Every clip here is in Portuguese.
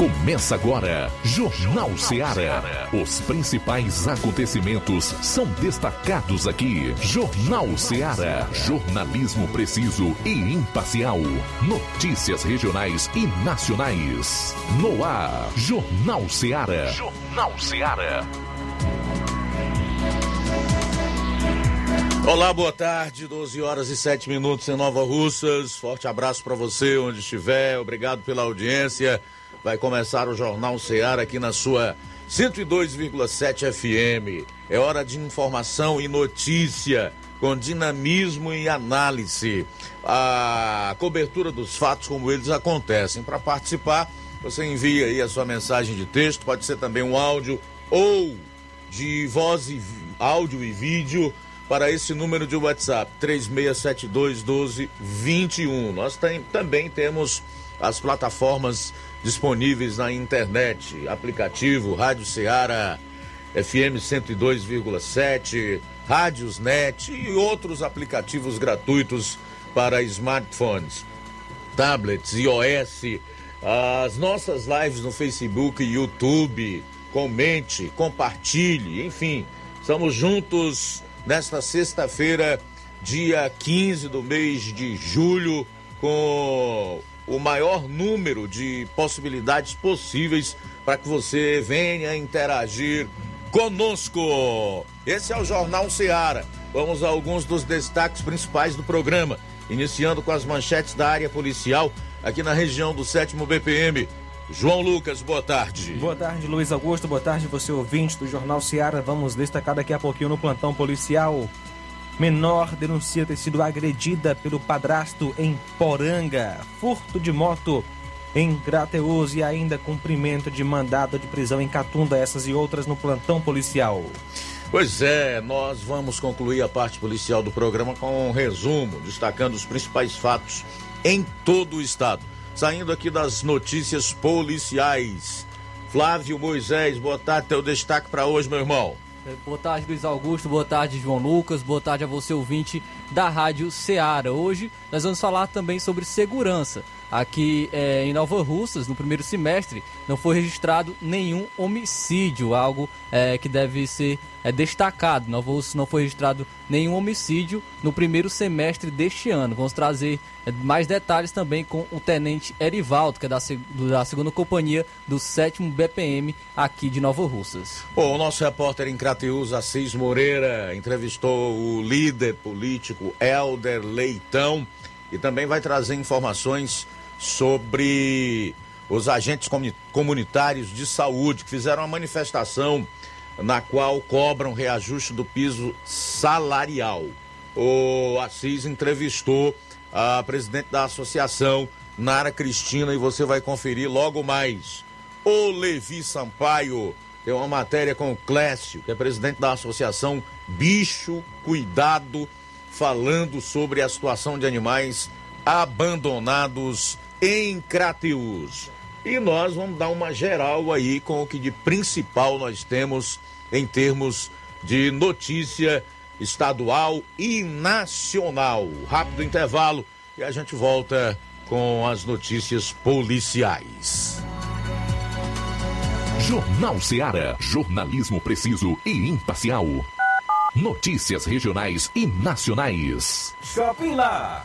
Começa agora, Jornal Ceará. Os principais acontecimentos são destacados aqui. Jornal Ceará. Jornalismo preciso e imparcial. Notícias regionais e nacionais. No ar, Jornal Ceará. Jornal Ceará. Olá, boa tarde, 12 horas e 7 minutos em Nova Russas. Forte abraço para você onde estiver. Obrigado pela audiência. Vai começar o Jornal Ceará aqui na sua 102,7 FM. É hora de informação e notícia, com dinamismo e análise. A cobertura dos fatos como eles acontecem. Para participar, você envia aí a sua mensagem de texto, pode ser também um áudio ou de voz e áudio e vídeo para esse número de WhatsApp 3672 1221. Nós tem, também temos as plataformas disponíveis na internet, aplicativo Rádio Ceará FM 102,7, Rádios Net e outros aplicativos gratuitos para smartphones, tablets, iOS, as nossas lives no Facebook e YouTube. Comente, compartilhe, enfim, estamos juntos nesta sexta-feira, dia 15 do mês de julho, com o maior número de possibilidades possíveis para que você venha interagir conosco. Esse é o Jornal Seara. Vamos a alguns dos destaques principais do programa, iniciando com as manchetes da área policial aqui na região do 7 BPM. João Lucas, boa tarde. Boa tarde, Luiz Augusto. Boa tarde, você ouvinte do Jornal Seara. Vamos destacar daqui a pouquinho no plantão policial Menor denuncia ter sido agredida pelo padrasto em Poranga. Furto de moto em Grateus e ainda cumprimento de mandado de prisão em Catunda. Essas e outras no plantão policial. Pois é, nós vamos concluir a parte policial do programa com um resumo, destacando os principais fatos em todo o estado. Saindo aqui das notícias policiais. Flávio Moisés, boa tarde, teu destaque para hoje, meu irmão. É, boa tarde, Luiz Augusto. Boa tarde, João Lucas. Boa tarde a você, ouvinte da Rádio Ceará. Hoje nós vamos falar também sobre segurança. Aqui é, em Nova Russas, no primeiro semestre, não foi registrado nenhum homicídio, algo é, que deve ser é, destacado. Nova Russas não foi registrado nenhum homicídio no primeiro semestre deste ano. Vamos trazer é, mais detalhes também com o tenente Erivaldo, que é da, da segunda companhia do 7 BPM aqui de Nova Russas. Bom, o nosso repórter em Crateus, Assis Moreira, entrevistou o líder político Helder Leitão e também vai trazer informações sobre os agentes comunitários de saúde que fizeram uma manifestação na qual cobram reajuste do piso salarial. O Assis entrevistou a presidente da associação, Nara Cristina, e você vai conferir logo mais. O Levi Sampaio tem uma matéria com o Clécio, que é presidente da associação Bicho Cuidado, falando sobre a situação de animais abandonados em Crateus. E nós vamos dar uma geral aí com o que de principal nós temos em termos de notícia estadual e nacional. Rápido intervalo e a gente volta com as notícias policiais. Jornal Ceará, jornalismo preciso e imparcial. Notícias regionais e nacionais. Shopping Lá.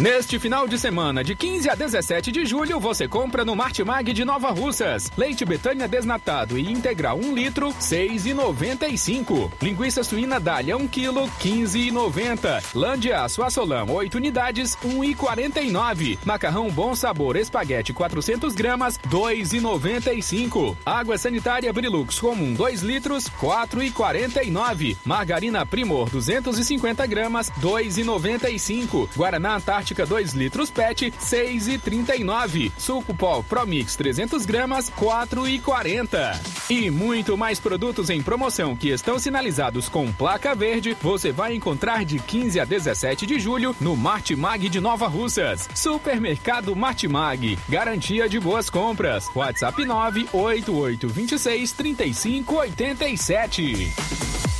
Neste final de semana, de 15 a 17 de julho, você compra no Martimag de Nova Russas. Leite Betânia desnatado e integral 1 litro, 6,95. Linguiça suína Dália 1 kg, 15,90. Lã de aço Assolam 8 unidades, 1,49. Macarrão Bom Sabor Espaguete 400 gramas, 2,95. Água sanitária Brilux comum 2 litros, 4,49. Margarina Primor 250 gramas, 2,95. Guaraná Antártica Antártica 2 litros PET, 6,39. Suco Pó Promix 300 gramas, 4,40. E muito mais produtos em promoção que estão sinalizados com placa verde, você vai encontrar de 15 a 17 de julho no Martimag de Nova Russas. Supermercado Martimag, garantia de boas compras. WhatsApp 98826 3587.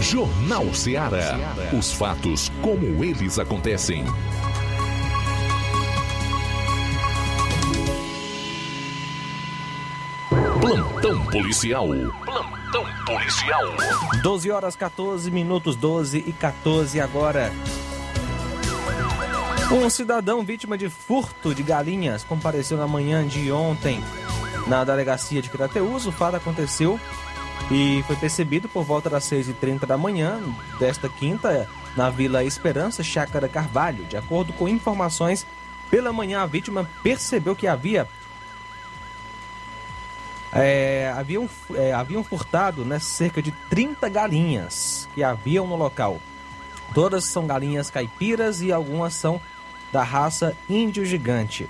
Jornal Ceará. Os fatos como eles acontecem. Plantão policial. Plantão policial. 12 horas 14 minutos, 12 e 14 agora. Um cidadão vítima de furto de galinhas compareceu na manhã de ontem na delegacia de Crateus. O fato aconteceu e foi percebido por volta das 6h30 da manhã desta quinta na Vila Esperança, Chácara Carvalho. De acordo com informações, pela manhã a vítima percebeu que havia é, haviam, é, haviam furtado né, cerca de 30 galinhas que haviam no local. Todas são galinhas caipiras e algumas são da raça índio gigante.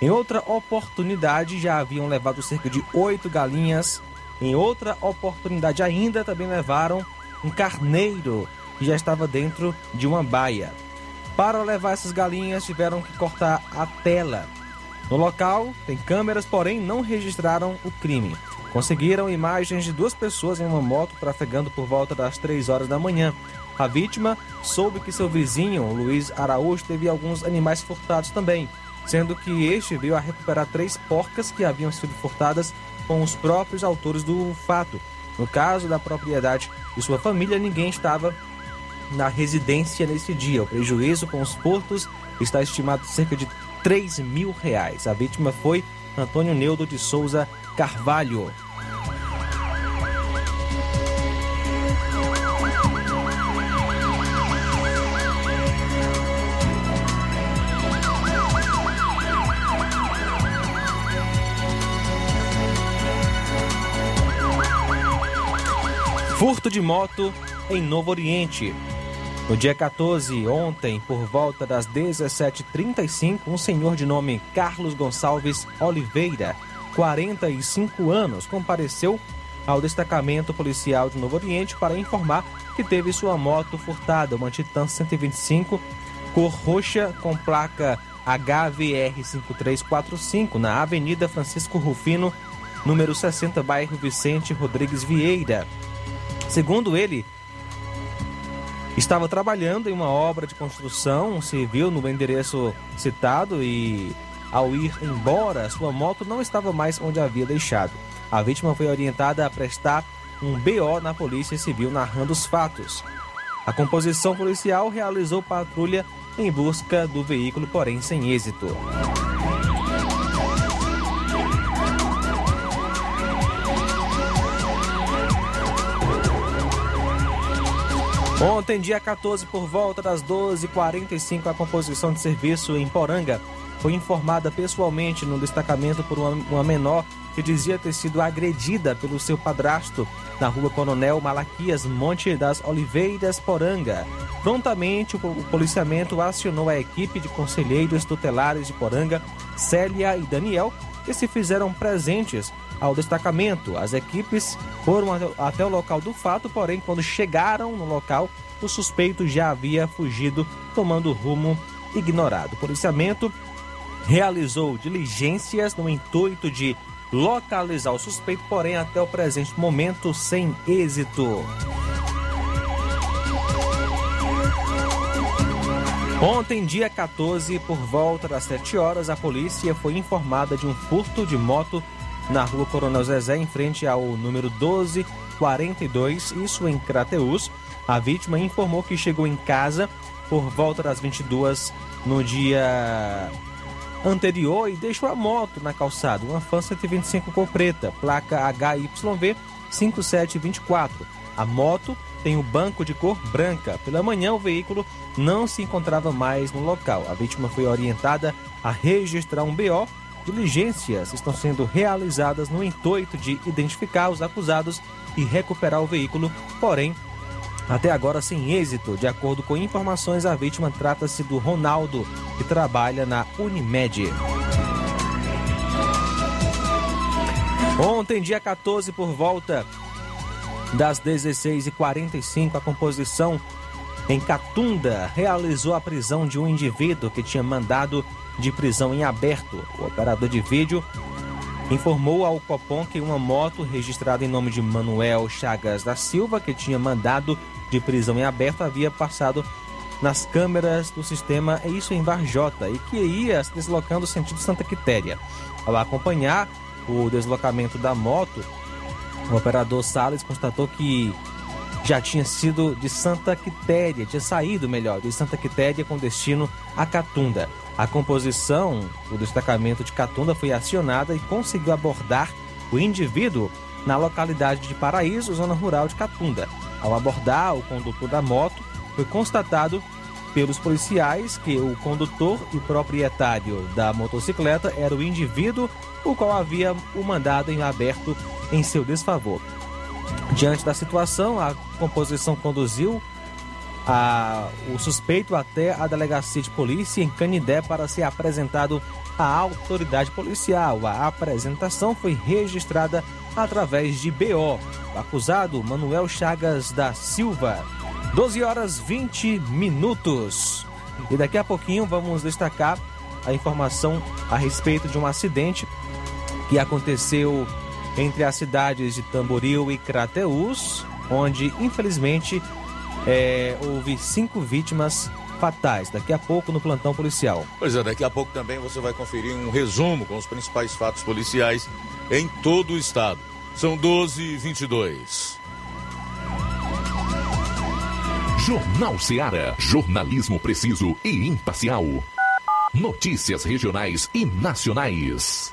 Em outra oportunidade, já haviam levado cerca de oito galinhas. Em outra oportunidade ainda, também levaram um carneiro que já estava dentro de uma baia. Para levar essas galinhas, tiveram que cortar a tela no local, tem câmeras, porém não registraram o crime. Conseguiram imagens de duas pessoas em uma moto trafegando por volta das 3 horas da manhã. A vítima soube que seu vizinho, Luiz Araújo, teve alguns animais furtados também, sendo que este veio a recuperar três porcas que haviam sido furtadas com os próprios autores do fato. No caso da propriedade de sua família, ninguém estava na residência nesse dia. O prejuízo com os furtos está estimado cerca de 3 mil reais. A vítima foi Antônio Neudo de Souza Carvalho. Furto de moto em Novo Oriente. No dia 14, ontem, por volta das 17h35, um senhor de nome Carlos Gonçalves Oliveira, 45 anos, compareceu ao destacamento policial de Novo Oriente para informar que teve sua moto furtada, uma Titan 125, cor roxa, com placa HVR 5345, na Avenida Francisco Rufino, número 60, bairro Vicente Rodrigues Vieira. Segundo ele, estava trabalhando em uma obra de construção civil no endereço citado e, ao ir embora, sua moto não estava mais onde havia deixado. A vítima foi orientada a prestar um BO na Polícia Civil narrando os fatos. A composição policial realizou patrulha em busca do veículo, porém sem êxito. Ontem, dia 14, por volta das 12h45, a composição de serviço em Poranga foi informada pessoalmente no destacamento por uma, menor que dizia ter sido agredida pelo seu padrasto na rua Coronel Malaquias, Monte das Oliveiras, Poranga. Prontamente, o policiamento acionou a equipe de conselheiros tutelares de Poranga, Célia e Daniel, que se fizeram presentes ao destacamento. As equipes foram até o local do fato, porém, quando chegaram no local, o suspeito já havia fugido, tomando rumo ignorado. O policiamento realizou diligências no intuito de localizar o suspeito, porém, até o presente momento, sem êxito. Ontem, dia 14, por volta das 7 horas, a polícia foi informada de um furto de moto na rua Coronel Zezé, em frente ao número 1242, isso em Crateus. A vítima informou que chegou em casa por volta das 22 no dia anterior e deixou a moto na calçada, uma Fan 125 cor preta, placa HYV 5724. A moto tem o banco de cor branca. Pela manhã, o veículo não se encontrava mais no local. A vítima foi orientada a registrar um BO. Diligências estão sendo realizadas no intuito de identificar os acusados e recuperar o veículo, porém, até agora sem êxito. De acordo com informações, a vítima trata-se do Ronaldo, que trabalha na Unimed. Ontem, dia 14, por volta das 16h45, a composição em Catunda realizou a prisão de um indivíduo que tinha mandado de prisão em aberto. O operador de vídeo informou ao Copom que uma moto registrada em nome de Manuel Chagas da Silva, que tinha mandado de prisão em aberto, havia passado nas câmeras do sistema, isso em Varjota, e que ia se deslocando sentido Santa Quitéria. Ao acompanhar o deslocamento da moto, o operador Salles constatou que já tinha sido de Santa Quitéria, tinha saído melhor, de Santa Quitéria com destino a Catunda. A composição do destacamento de Catunda foi acionada e conseguiu abordar o indivíduo na localidade de Paraíso, zona rural de Catunda. Ao abordar o condutor da moto, foi constatado pelos policiais que o condutor e proprietário da motocicleta era o indivíduo o qual havia o mandado em aberto em seu desfavor. Diante da situação, a composição conduziu a, o suspeito até a delegacia de polícia em Canidé para ser apresentado à autoridade policial. A apresentação foi registrada através de BO. O acusado, Manuel Chagas da Silva. 12 horas 20 minutos. E daqui a pouquinho vamos destacar a informação a respeito de um acidente que aconteceu entre as cidades de Tamboril e Crateús, onde infelizmente é, houve cinco vítimas fatais. Daqui a pouco no plantão policial. Pois é, daqui a pouco também você vai conferir um resumo com os principais fatos policiais em todo o estado. São 12 e 22. Jornal Seara. Jornalismo preciso e imparcial. Notícias regionais e nacionais.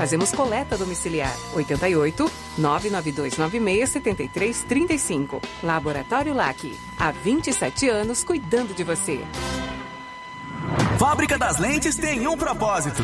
Fazemos coleta domiciliar. 88 99296 7335. Laboratório LAC. Há 27 anos cuidando de você. Fábrica das Lentes tem um propósito: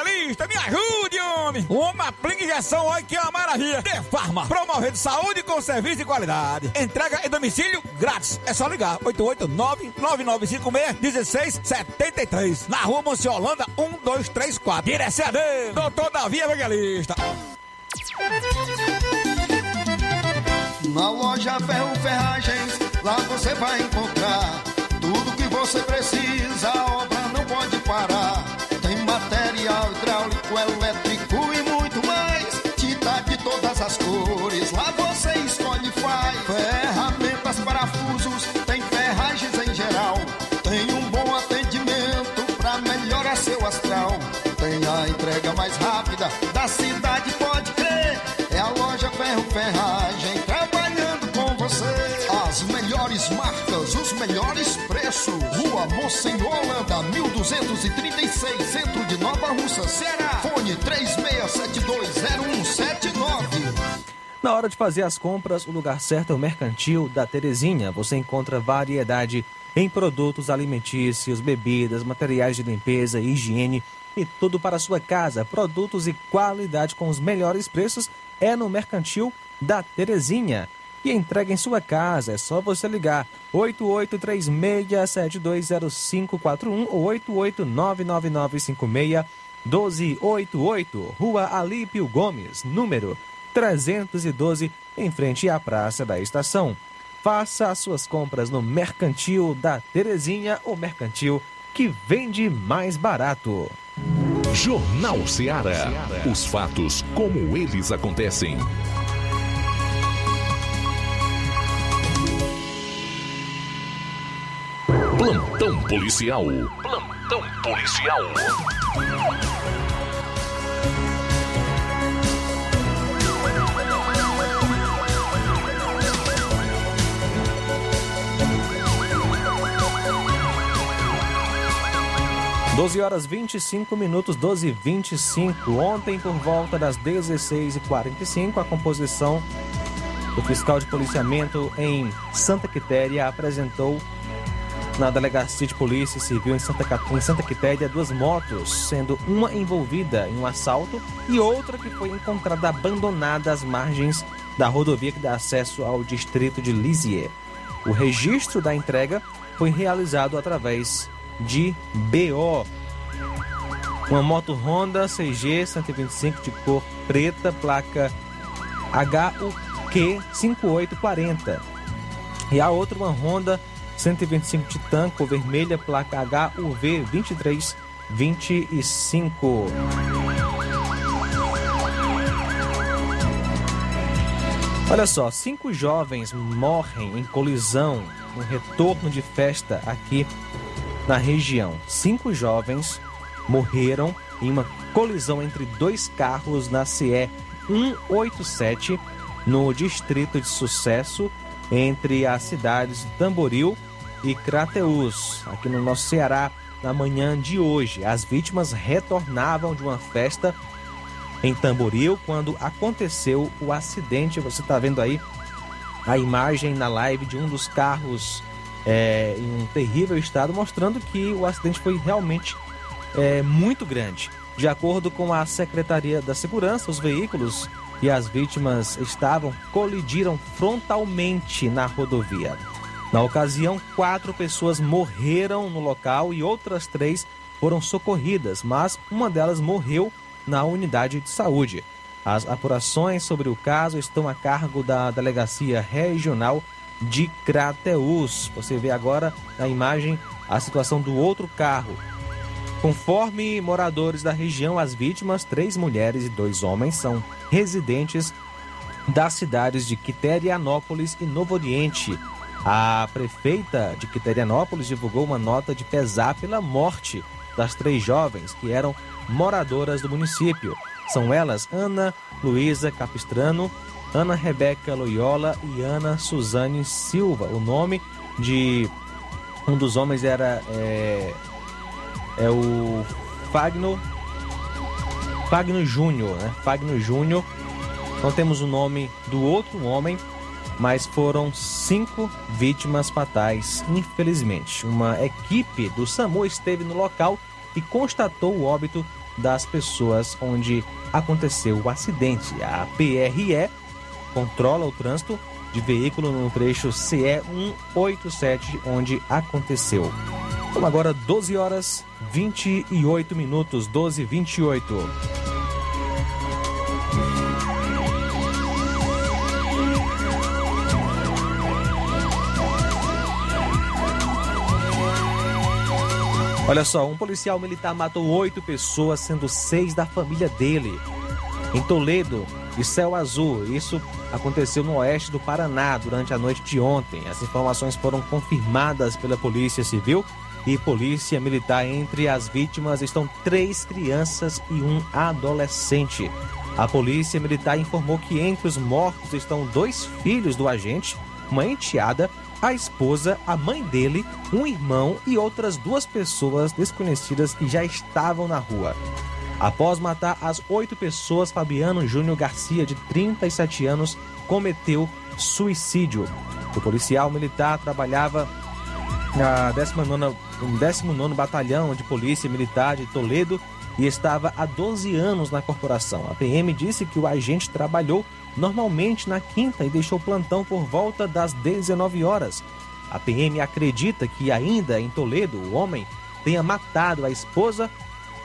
me ajude, homem. Uma aplica injeção, olha que é uma maravilha. De Farma, promovendo saúde com serviço de qualidade. Entrega em domicílio grátis. É só ligar, 889-9956-1673. Na rua Monsiolanda, 1234. Direção a Deus, doutor Davi Evangelista. Na loja Ferro Ferragens, lá você vai encontrar tudo que você precisa, a obra não pode parar. Material hidráulico, elétrico e muito mais. Tinta de todas as cores, lá você escolhe e faz. Ferramentas, parafusos, tem ferragens em geral. Tem um bom atendimento pra melhorar seu astral. Tem a entrega mais rápida da cidade, pode crer. É a loja Ferro Ferragem trabalhando com você. As melhores marcas, os melhores preços. Rua Mocenola, 1236, centro de Nova Russa, Ceará. Fone 36720179. Na hora de fazer as compras, o lugar certo é o Mercantil da Terezinha. Você encontra variedade em produtos alimentícios, bebidas, materiais de limpeza higiene e tudo para a sua casa. Produtos e qualidade com os melhores preços é no Mercantil da Terezinha. E entrega em sua casa, é só você ligar 8836720541 ou 88999561288, Rua Alípio Gomes, número 312, em frente à Praça da Estação. Faça as suas compras no Mercantil da Terezinha, o mercantil que vende mais barato. Jornal Ceará. Os fatos como eles acontecem. Plantão policial. Plantão policial. Doze horas 25 minutos, 12 e 25. Ontem, por volta das 16h45, a composição O fiscal de policiamento em Santa Quitéria apresentou na delegacia de polícia civil em Santa, em Santa Quitéria duas motos, sendo uma envolvida em um assalto e outra que foi encontrada abandonada às margens da rodovia que dá acesso ao distrito de Lisieux. O registro da entrega foi realizado através de BO. Uma moto Honda CG 125 de cor preta, placa HUQ 5840. E a outra uma Honda 125 Titan cor vermelha, placa HUV 2325. Olha só, cinco jovens morrem em colisão no retorno de festa aqui na região. Cinco jovens morreram em uma colisão entre dois carros na CE 187 no distrito de Sucesso entre as cidades de Tamboril e Crateús, aqui no nosso Ceará, na manhã de hoje. As vítimas retornavam de uma festa em Tamboril quando aconteceu o acidente. Você está vendo aí a imagem na live de um dos carros é, em um terrível estado, mostrando que o acidente foi realmente é, muito grande. De acordo com a Secretaria da Segurança, os veículos e as vítimas estavam colidiram frontalmente na rodovia. Na ocasião, quatro pessoas morreram no local e outras três foram socorridas, mas uma delas morreu na unidade de saúde. As apurações sobre o caso estão a cargo da Delegacia Regional de Crateús. Você vê agora na imagem a situação do outro carro. Conforme moradores da região, as vítimas, três mulheres e dois homens, são residentes das cidades de Quiterianópolis e Novo Oriente. A prefeita de Quiterianópolis divulgou uma nota de pesar pela morte das três jovens que eram moradoras do município. São elas Ana Luísa Capistrano, Ana Rebeca Loyola e Ana Suzane Silva. O nome de um dos homens era é, é o Fagno Fagno Júnior, né? Fagno Júnior. Não temos o nome do outro homem, mas foram cinco vítimas fatais, infelizmente. Uma equipe do SAMU esteve no local e constatou o óbito das pessoas onde aconteceu o acidente. A PRE controla o trânsito de veículo no trecho CE 187, onde aconteceu. Então agora 12 horas 28 minutos, 12 e 28. Olha só, um policial militar matou oito pessoas, sendo seis da família dele. Em Toledo e Céu Azul, isso aconteceu no oeste do Paraná durante a noite de ontem. As informações foram confirmadas pela Polícia Civil e Polícia Militar. Entre as vítimas estão três crianças e um adolescente. A Polícia Militar informou que entre os mortos estão dois filhos do agente, uma enteada a esposa, a mãe dele, um irmão e outras duas pessoas desconhecidas que já estavam na rua. Após matar as oito pessoas, Fabiano Júnior Garcia, de 37 anos, cometeu suicídio. O policial militar trabalhava na 19, 19 Batalhão de Polícia Militar de Toledo e estava há 12 anos na corporação. A PM disse que o agente trabalhou normalmente na quinta e deixou plantão por volta das 19 horas. A PM acredita que ainda em Toledo o homem tenha matado a esposa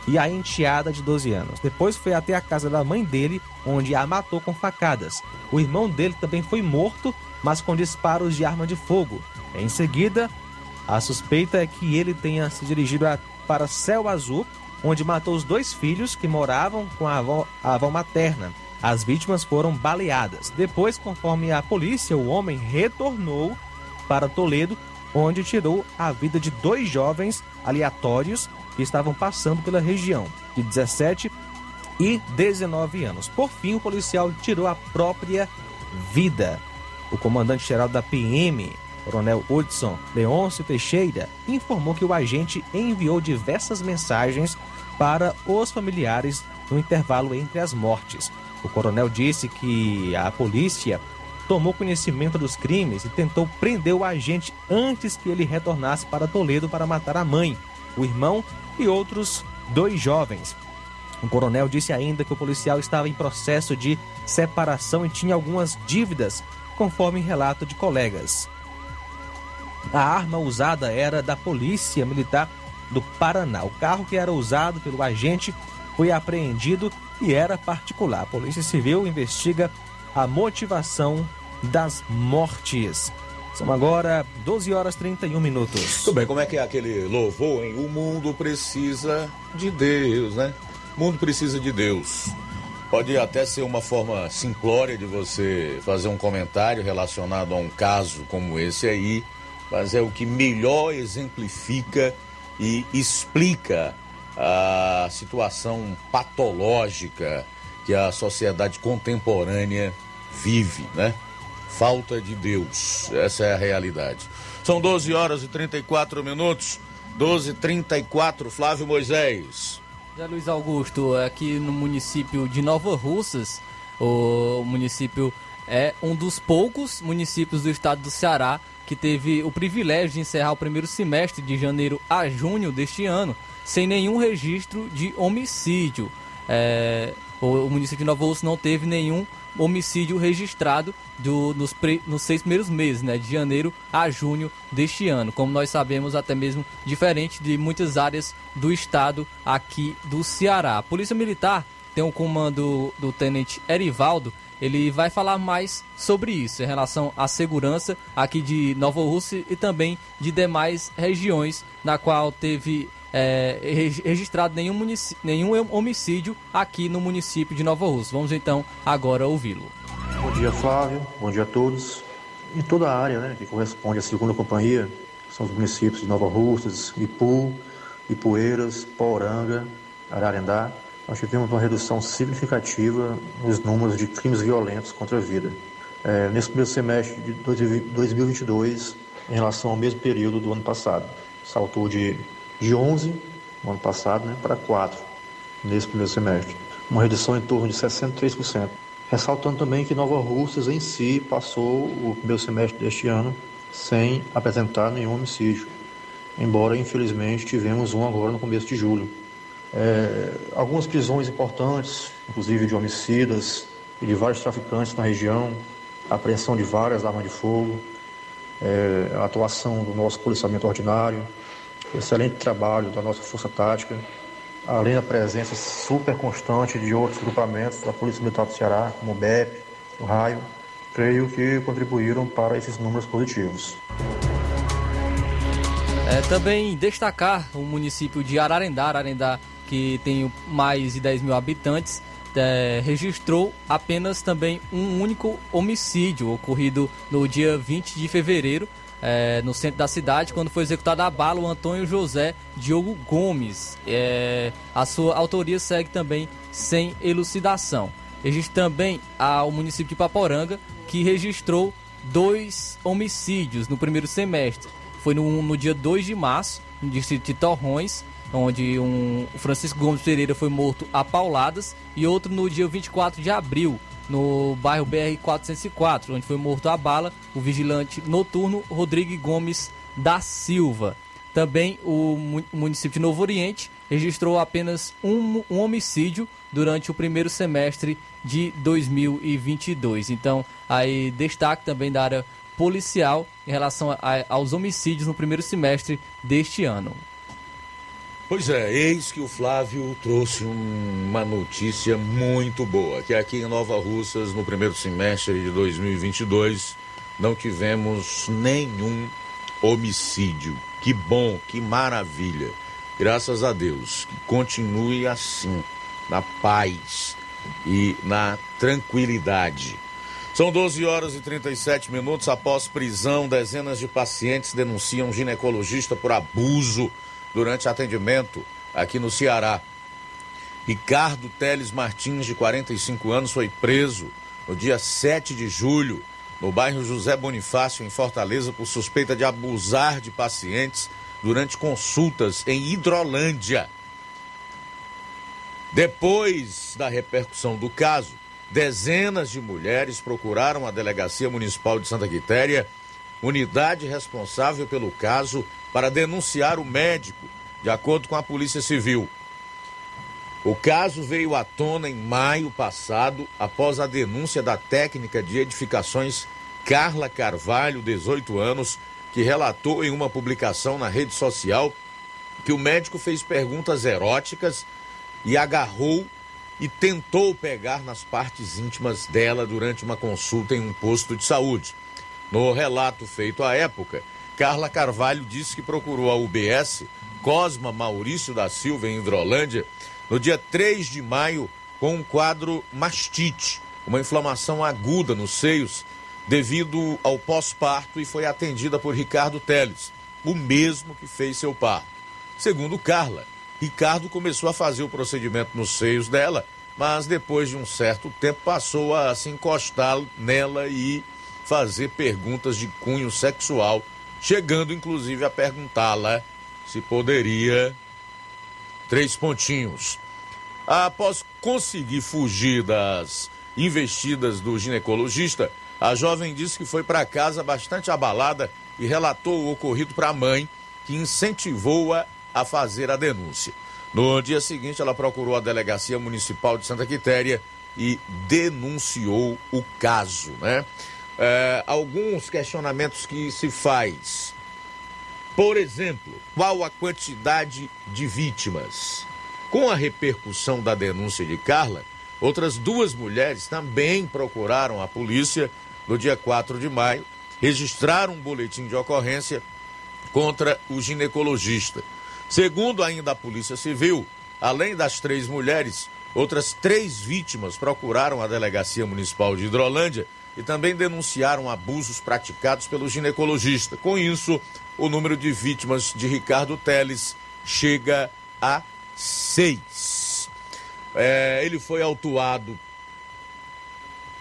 e a enteada de 12 anos. Depois foi até a casa da mãe dele, onde a matou com facadas. O irmão dele também foi morto, mas com disparos de arma de fogo. Em seguida, a suspeita é que ele tenha se dirigido a, para Céu Azul, onde matou os dois filhos que moravam com a avó, a avó materna. As vítimas foram baleadas. Depois, conforme a polícia, o homem retornou para Toledo, onde tirou a vida de dois jovens aleatórios que estavam passando pela região, de 17 e 19 anos. Por fim, o policial tirou a própria vida. O comandante-geral da PM, Coronel Hudson Leôncio Teixeira, informou que o agente enviou diversas mensagens para os familiares no intervalo entre as mortes. O coronel disse que a polícia tomou conhecimento dos crimes e tentou prender o agente antes que ele retornasse para Toledo para matar a mãe, o irmão e outros dois jovens. O coronel disse ainda que o policial estava em processo de separação e tinha algumas dívidas, conforme relato de colegas. A arma usada era da Polícia Militar do Paraná. O carro que era usado pelo agente foi apreendido e era particular. A Polícia Civil investiga a motivação das mortes. São agora 12 horas 31 minutos. Tudo bem, como é que é aquele louvor, hein? O mundo precisa de Deus, né? O mundo precisa de Deus. Pode até ser uma forma simplória de você fazer um comentário relacionado a um caso como esse aí, mas é o que melhor exemplifica e explica a situação patológica que a sociedade contemporânea vive, né? Falta de Deus, essa é a realidade. São 12 horas e 34 minutos, 12 e 34 Flávio Moisés. José Luiz Augusto, aqui no município de Nova Russas, o município é um dos poucos municípios do estado do Ceará que teve o privilégio de encerrar o primeiro semestre de janeiro a junho deste ano sem nenhum registro de homicídio. É, o, município de Nova Russas não teve nenhum homicídio registrado do, nos, pre, nos seis primeiros meses, né, de janeiro a junho deste ano. Como nós sabemos, até mesmo diferente de muitas áreas do estado aqui do Ceará. A Polícia Militar tem o comando do tenente Erivaldo. Ele vai falar mais sobre isso em relação à segurança aqui de Nova Rússia e também de demais regiões na qual teve é, registrado nenhum, nenhum homicídio aqui no município de Nova Rússia. Vamos então agora ouvi-lo. Bom dia, Flávio. Bom dia a todos. Em toda a área né, que corresponde à segunda companhia, são os municípios de Nova Russas, Ipu, Ipueiras, Poranga, Ararendá, nós tivemos uma redução significativa nos números de crimes violentos contra a vida. É, nesse primeiro semestre de 2022, em relação ao mesmo período do ano passado, saltou de de 11 no ano passado né, para 4 nesse primeiro semestre, uma redução em torno de 63%. Ressaltando também que Nova Russas em si passou o primeiro semestre deste ano sem apresentar nenhum homicídio, embora infelizmente tivemos um agora no começo de julho. É, algumas prisões importantes, inclusive de homicidas e de vários traficantes na região, apreensão de várias armas de fogo, é, a atuação do nosso policiamento ordinário, excelente trabalho da nossa Força Tática, além da presença super constante de outros grupamentos da Polícia Militar do Ceará, como o BEP, o Raio, creio que contribuíram para esses números positivos. É, também destacar o município de Ararendá, Ararendá que tem mais de 10 mil habitantes, é, registrou apenas também um único homicídio ocorrido no dia 20 de fevereiro, é, no centro da cidade, quando foi executado a bala o Antônio José Diogo Gomes. É, a sua autoria segue também sem elucidação. Existe também a, o município de Paporanga, que registrou dois homicídios no primeiro semestre. Foi no, no dia 2 de março, no distrito de Torrões, onde um Francisco Gomes Pereira foi morto a pauladas, e outro no dia 24 de abril, no bairro BR-404, onde foi morto a bala o vigilante noturno Rodrigo Gomes da Silva. Também o município de Novo Oriente registrou apenas um, um homicídio durante o primeiro semestre de 2022. Então, aí destaque também da área policial em relação a, aos homicídios no primeiro semestre deste ano. Pois é, eis que o Flávio trouxe uma notícia muito boa, que aqui em Nova Russas, no primeiro semestre de 2022, não tivemos nenhum homicídio. Que bom, que maravilha. Graças a Deus, que continue assim, na paz e na tranquilidade. São 12 horas e 37 minutos após prisão, dezenas de pacientes denunciam ginecologista por abuso durante atendimento aqui no Ceará. Ricardo Teles Martins, de 45 anos, foi preso no dia 7 de julho, no bairro José Bonifácio, em Fortaleza, por suspeita de abusar de pacientes durante consultas em Hidrolândia. Depois da repercussão do caso, dezenas de mulheres procuraram a Delegacia Municipal de Santa Quitéria, unidade responsável pelo caso, para denunciar o médico, de acordo com a Polícia Civil. O caso veio à tona em maio passado, após a denúncia da técnica de edificações Carla Carvalho, 18 anos, que relatou em uma publicação na rede social que o médico fez perguntas eróticas e agarrou e tentou pegar nas partes íntimas dela durante uma consulta em um posto de saúde. No relato feito à época, Carla Carvalho disse que procurou a UBS Cosma Maurício da Silva em Hidrolândia no dia 3 de maio com um quadro mastite, uma inflamação aguda nos seios devido ao pós-parto e foi atendida por Ricardo Teles, o mesmo que fez seu parto. Segundo Carla, Ricardo começou a fazer o procedimento nos seios dela, mas depois de um certo tempo passou a se encostar nela e fazer perguntas de cunho sexual, chegando inclusive a perguntá-la se poderia. Três pontinhos. Após conseguir fugir das investidas do ginecologista, a jovem disse que foi para casa bastante abalada e relatou o ocorrido para a mãe, que incentivou-a a fazer a denúncia. No dia seguinte, ela procurou a Delegacia Municipal de Santa Quitéria e denunciou o caso, né? É, alguns questionamentos que se faz. Por exemplo, qual a quantidade de vítimas? Com a repercussão da denúncia de Carla, outras duas mulheres também procuraram a polícia no dia 4 de maio, registraram um boletim de ocorrência contra o ginecologista. Segundo ainda a Polícia Civil, além das três mulheres, outras três vítimas procuraram a Delegacia Municipal de Hidrolândia e também denunciaram abusos praticados pelo ginecologista. Com isso, o número de vítimas de Ricardo Teles chega a seis. É, ele foi autuado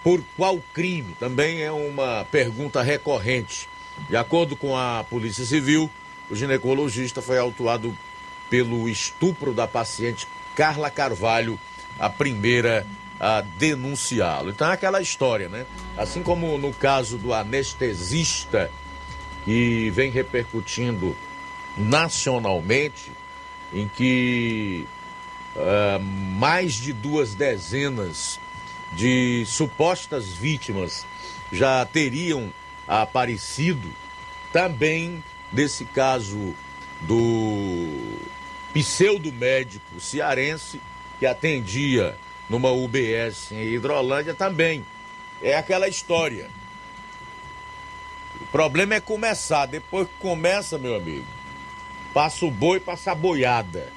por qual crime? Também é uma pergunta recorrente. De acordo com a Polícia Civil, o ginecologista foi autuado pelo estupro da paciente Carla Carvalho, a primeira a denunciá-lo. Então é aquela história, né? Assim como no caso do anestesista, que vem repercutindo nacionalmente, em que uh, mais de duas dezenas de supostas vítimas já teriam aparecido, também nesse caso do pseudo-médico cearense que atendia numa UBS em Hidrolândia também. É aquela história. O problema é começar. Depois que começa, meu amigo, passa o boi, passa a boiada.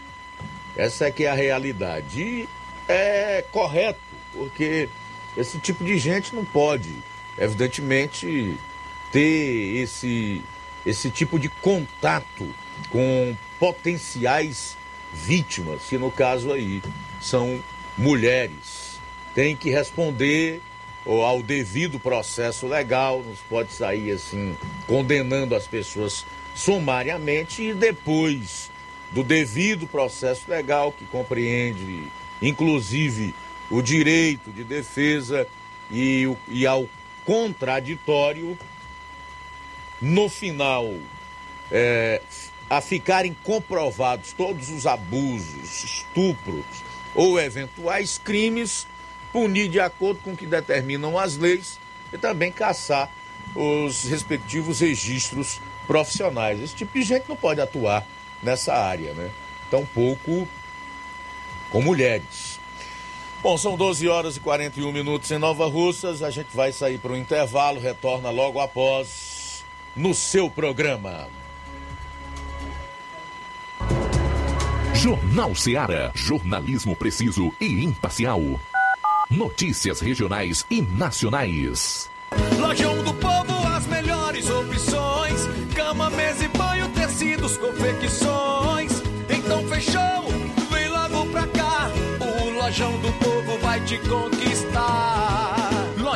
Essa é que é a realidade. E é correto, porque esse tipo de gente não pode, evidentemente, ter esse, esse tipo de contato com potenciais vítimas, que no caso aí são mulheres. Tem que responder ao devido processo legal, não pode sair assim condenando as pessoas sumariamente e depois do devido processo legal que compreende inclusive o direito de defesa e, e ao contraditório, no final é, a ficarem comprovados todos os abusos, estupros ou eventuais crimes, punir de acordo com o que determinam as leis e também caçar os respectivos registros profissionais. Esse tipo de gente não pode atuar nessa área, né? Tampouco com mulheres. Bom, são 12 horas e 41 minutos em Nova Russas. A gente vai sair para o intervalo, retorna logo após no seu programa. Jornal Seara. Jornalismo preciso e imparcial. Notícias regionais e nacionais. Lojão do Povo, as melhores opções: cama, mesa e banho, tecidos, confecções. Então fechou, vem logo pra cá. O Lojão do Povo vai te conquistar.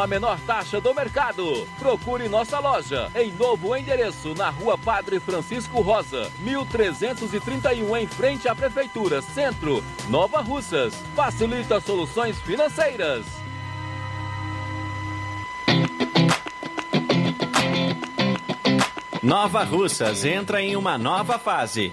a menor taxa do mercado. Procure nossa loja em novo endereço na Rua Padre Francisco Rosa, 1331 em frente à Prefeitura Centro, Nova Russas. Facilita soluções financeiras. Nova Russas entra em uma nova fase.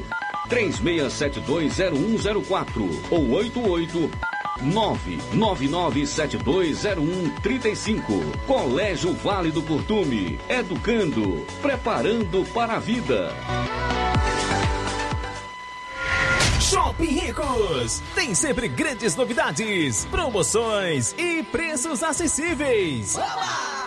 36720104 ou 88 999720135. Colégio Vale do Curtume. Educando, preparando para a vida. Shopping Ricos tem sempre grandes novidades, promoções e preços acessíveis.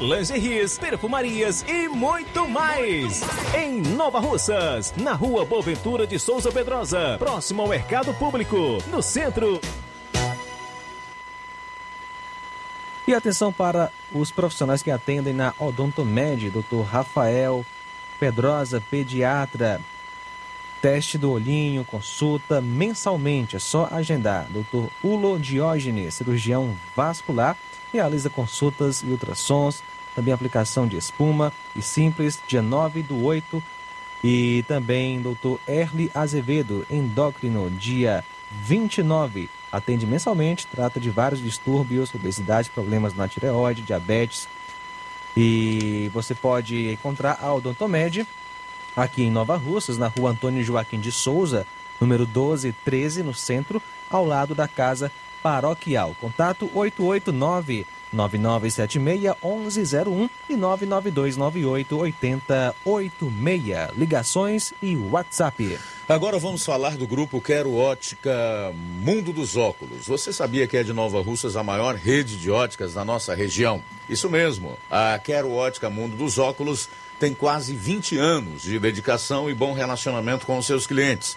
lingeries, perfumarias e muito mais. Em Nova Russas, na rua Boaventura de Souza Pedrosa, próximo ao Mercado Público, no centro. E atenção para os profissionais que atendem na Odontomed, Dr. Rafael Pedrosa, pediatra. Teste do olhinho, consulta mensalmente, é só agendar. Dr. Ulo Diógenes, cirurgião vascular, realiza consultas e ultrassons, também aplicação de espuma e simples, dia 9 do 8. E também Dr. Erli Azevedo, endócrino, dia 29. Atende mensalmente, trata de vários distúrbios, obesidade, problemas na tireoide, diabetes. E você pode encontrar a Odontomed aqui em Nova Russas, na rua Antônio Joaquim de Souza, número 1213, no centro, ao lado da casa paroquial. Contato 889 9976 1101 e 99298 8086. Ligações e WhatsApp. Agora vamos falar do grupo Quero Ótica Mundo dos Óculos. Você sabia que é de Nova Russas a maior rede de óticas da nossa região? Isso mesmo. A Quero Ótica Mundo dos Óculos tem quase 20 anos de dedicação e bom relacionamento com os seus clientes.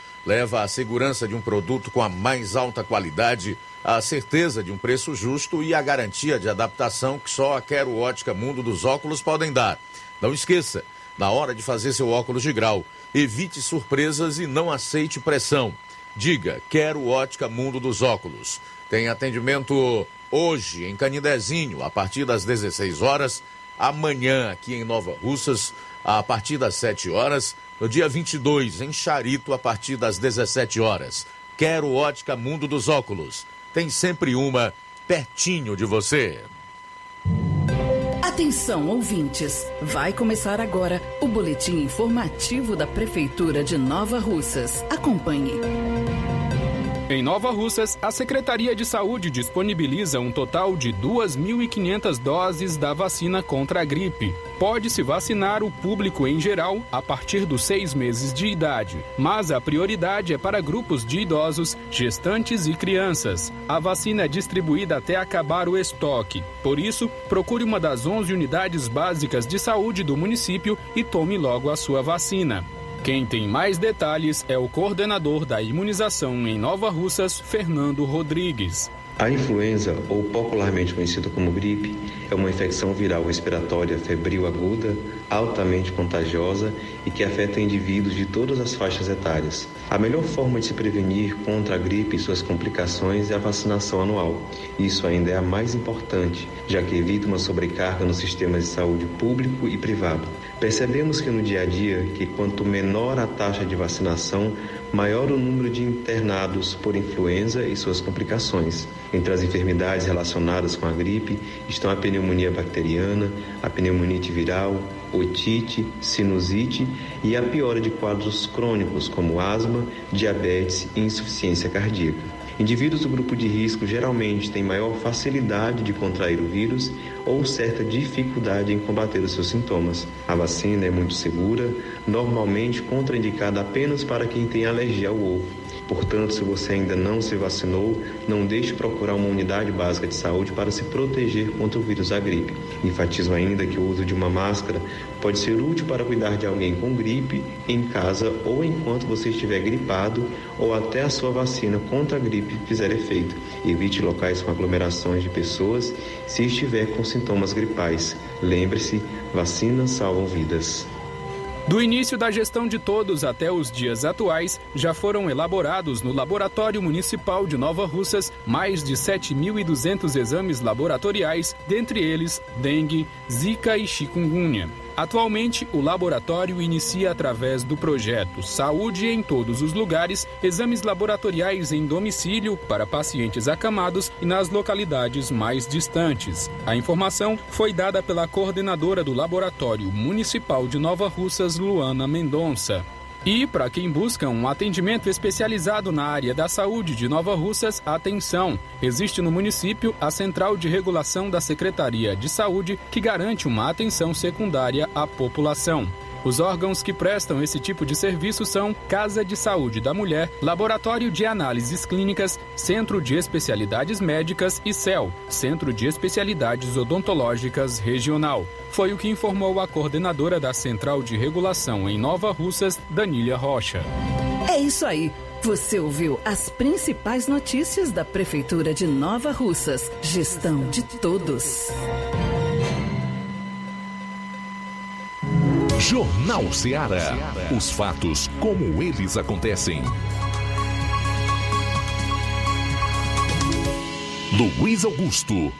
Leva a segurança de um produto com a mais alta qualidade, a certeza de um preço justo e a garantia de adaptação que só a Quero Ótica Mundo dos Óculos podem dar. Não esqueça, na hora de fazer seu óculos de grau, evite surpresas e não aceite pressão. Diga, quero ótica Mundo dos Óculos. Tem atendimento hoje em Canidezinho, a partir das 16 horas. Amanhã, aqui em Nova Russas, a partir das 7 horas. No dia 22, em Charito, a partir das 17 horas. Quero ótica Mundo dos Óculos. Tem sempre uma pertinho de você. Atenção, ouvintes! Vai começar agora o boletim informativo da Prefeitura de Nova Russas. Acompanhe. Em Nova Russas, a Secretaria de Saúde disponibiliza um total de 2.500 doses da vacina contra a gripe. Pode-se vacinar o público em geral a partir dos seis meses de idade, mas a prioridade é para grupos de idosos, gestantes e crianças. A vacina é distribuída até acabar o estoque. Por isso, procure uma das 11 unidades básicas de saúde do município e tome logo a sua vacina. Quem tem mais detalhes é o coordenador da imunização em Nova Russas, Fernando Rodrigues. A influenza, ou popularmente conhecida como gripe, é uma infecção viral respiratória febril aguda, altamente contagiosa e que afeta indivíduos de todas as faixas etárias. A melhor forma de se prevenir contra a gripe e suas complicações é a vacinação anual. Isso ainda é a mais importante, já que evita uma sobrecarga nos sistemas de saúde público e privado. Percebemos que no dia a dia que quanto menor a taxa de vacinação, maior o número de internados por influenza e suas complicações. Entre as enfermidades relacionadas com a gripe estão a pneumonia bacteriana, a pneumonite viral, otite, sinusite e a piora de quadros crônicos como asma, diabetes e insuficiência cardíaca. Indivíduos do grupo de risco geralmente têm maior facilidade de contrair o vírus ou certa dificuldade em combater os seus sintomas. A vacina é muito segura, normalmente contraindicada apenas para quem tem alergia ao ovo. Portanto, se você ainda não se vacinou, não deixe de procurar uma unidade básica de saúde para se proteger contra o vírus da gripe. Enfatizo ainda que o uso de uma máscara pode ser útil para cuidar de alguém com gripe em casa ou enquanto você estiver gripado ou até a sua vacina contra a gripe fizer efeito. Evite locais com aglomerações de pessoas se estiver com sintomas gripais. Lembre-se, vacinas salvam vidas. Do início da gestão de todos até os dias atuais, já foram elaborados no Laboratório Municipal de Nova Russas mais de 7.200 exames laboratoriais, dentre eles dengue, zika e chikungunya. Atualmente, o laboratório inicia através do projeto Saúde em Todos os Lugares exames laboratoriais em domicílio para pacientes acamados e nas localidades mais distantes. A informação foi dada pela coordenadora do Laboratório Municipal de Nova Russas, Luana Mendonça. E para quem busca um atendimento especializado na área da saúde de Nova Russas, atenção! Existe no município a Central de Regulação da Secretaria de Saúde que garante uma atenção secundária à população. Os órgãos que prestam esse tipo de serviço são Casa de Saúde da Mulher, Laboratório de Análises Clínicas, Centro de Especialidades Médicas e CEL, Centro de Especialidades Odontológicas Regional. Foi o que informou a coordenadora da Central de Regulação em Nova Russas, Danília Rocha. É isso aí. Você ouviu as principais notícias da Prefeitura de Nova Russas. Gestão de todos. Jornal Ceará. Os fatos como eles acontecem. Luiz Augusto.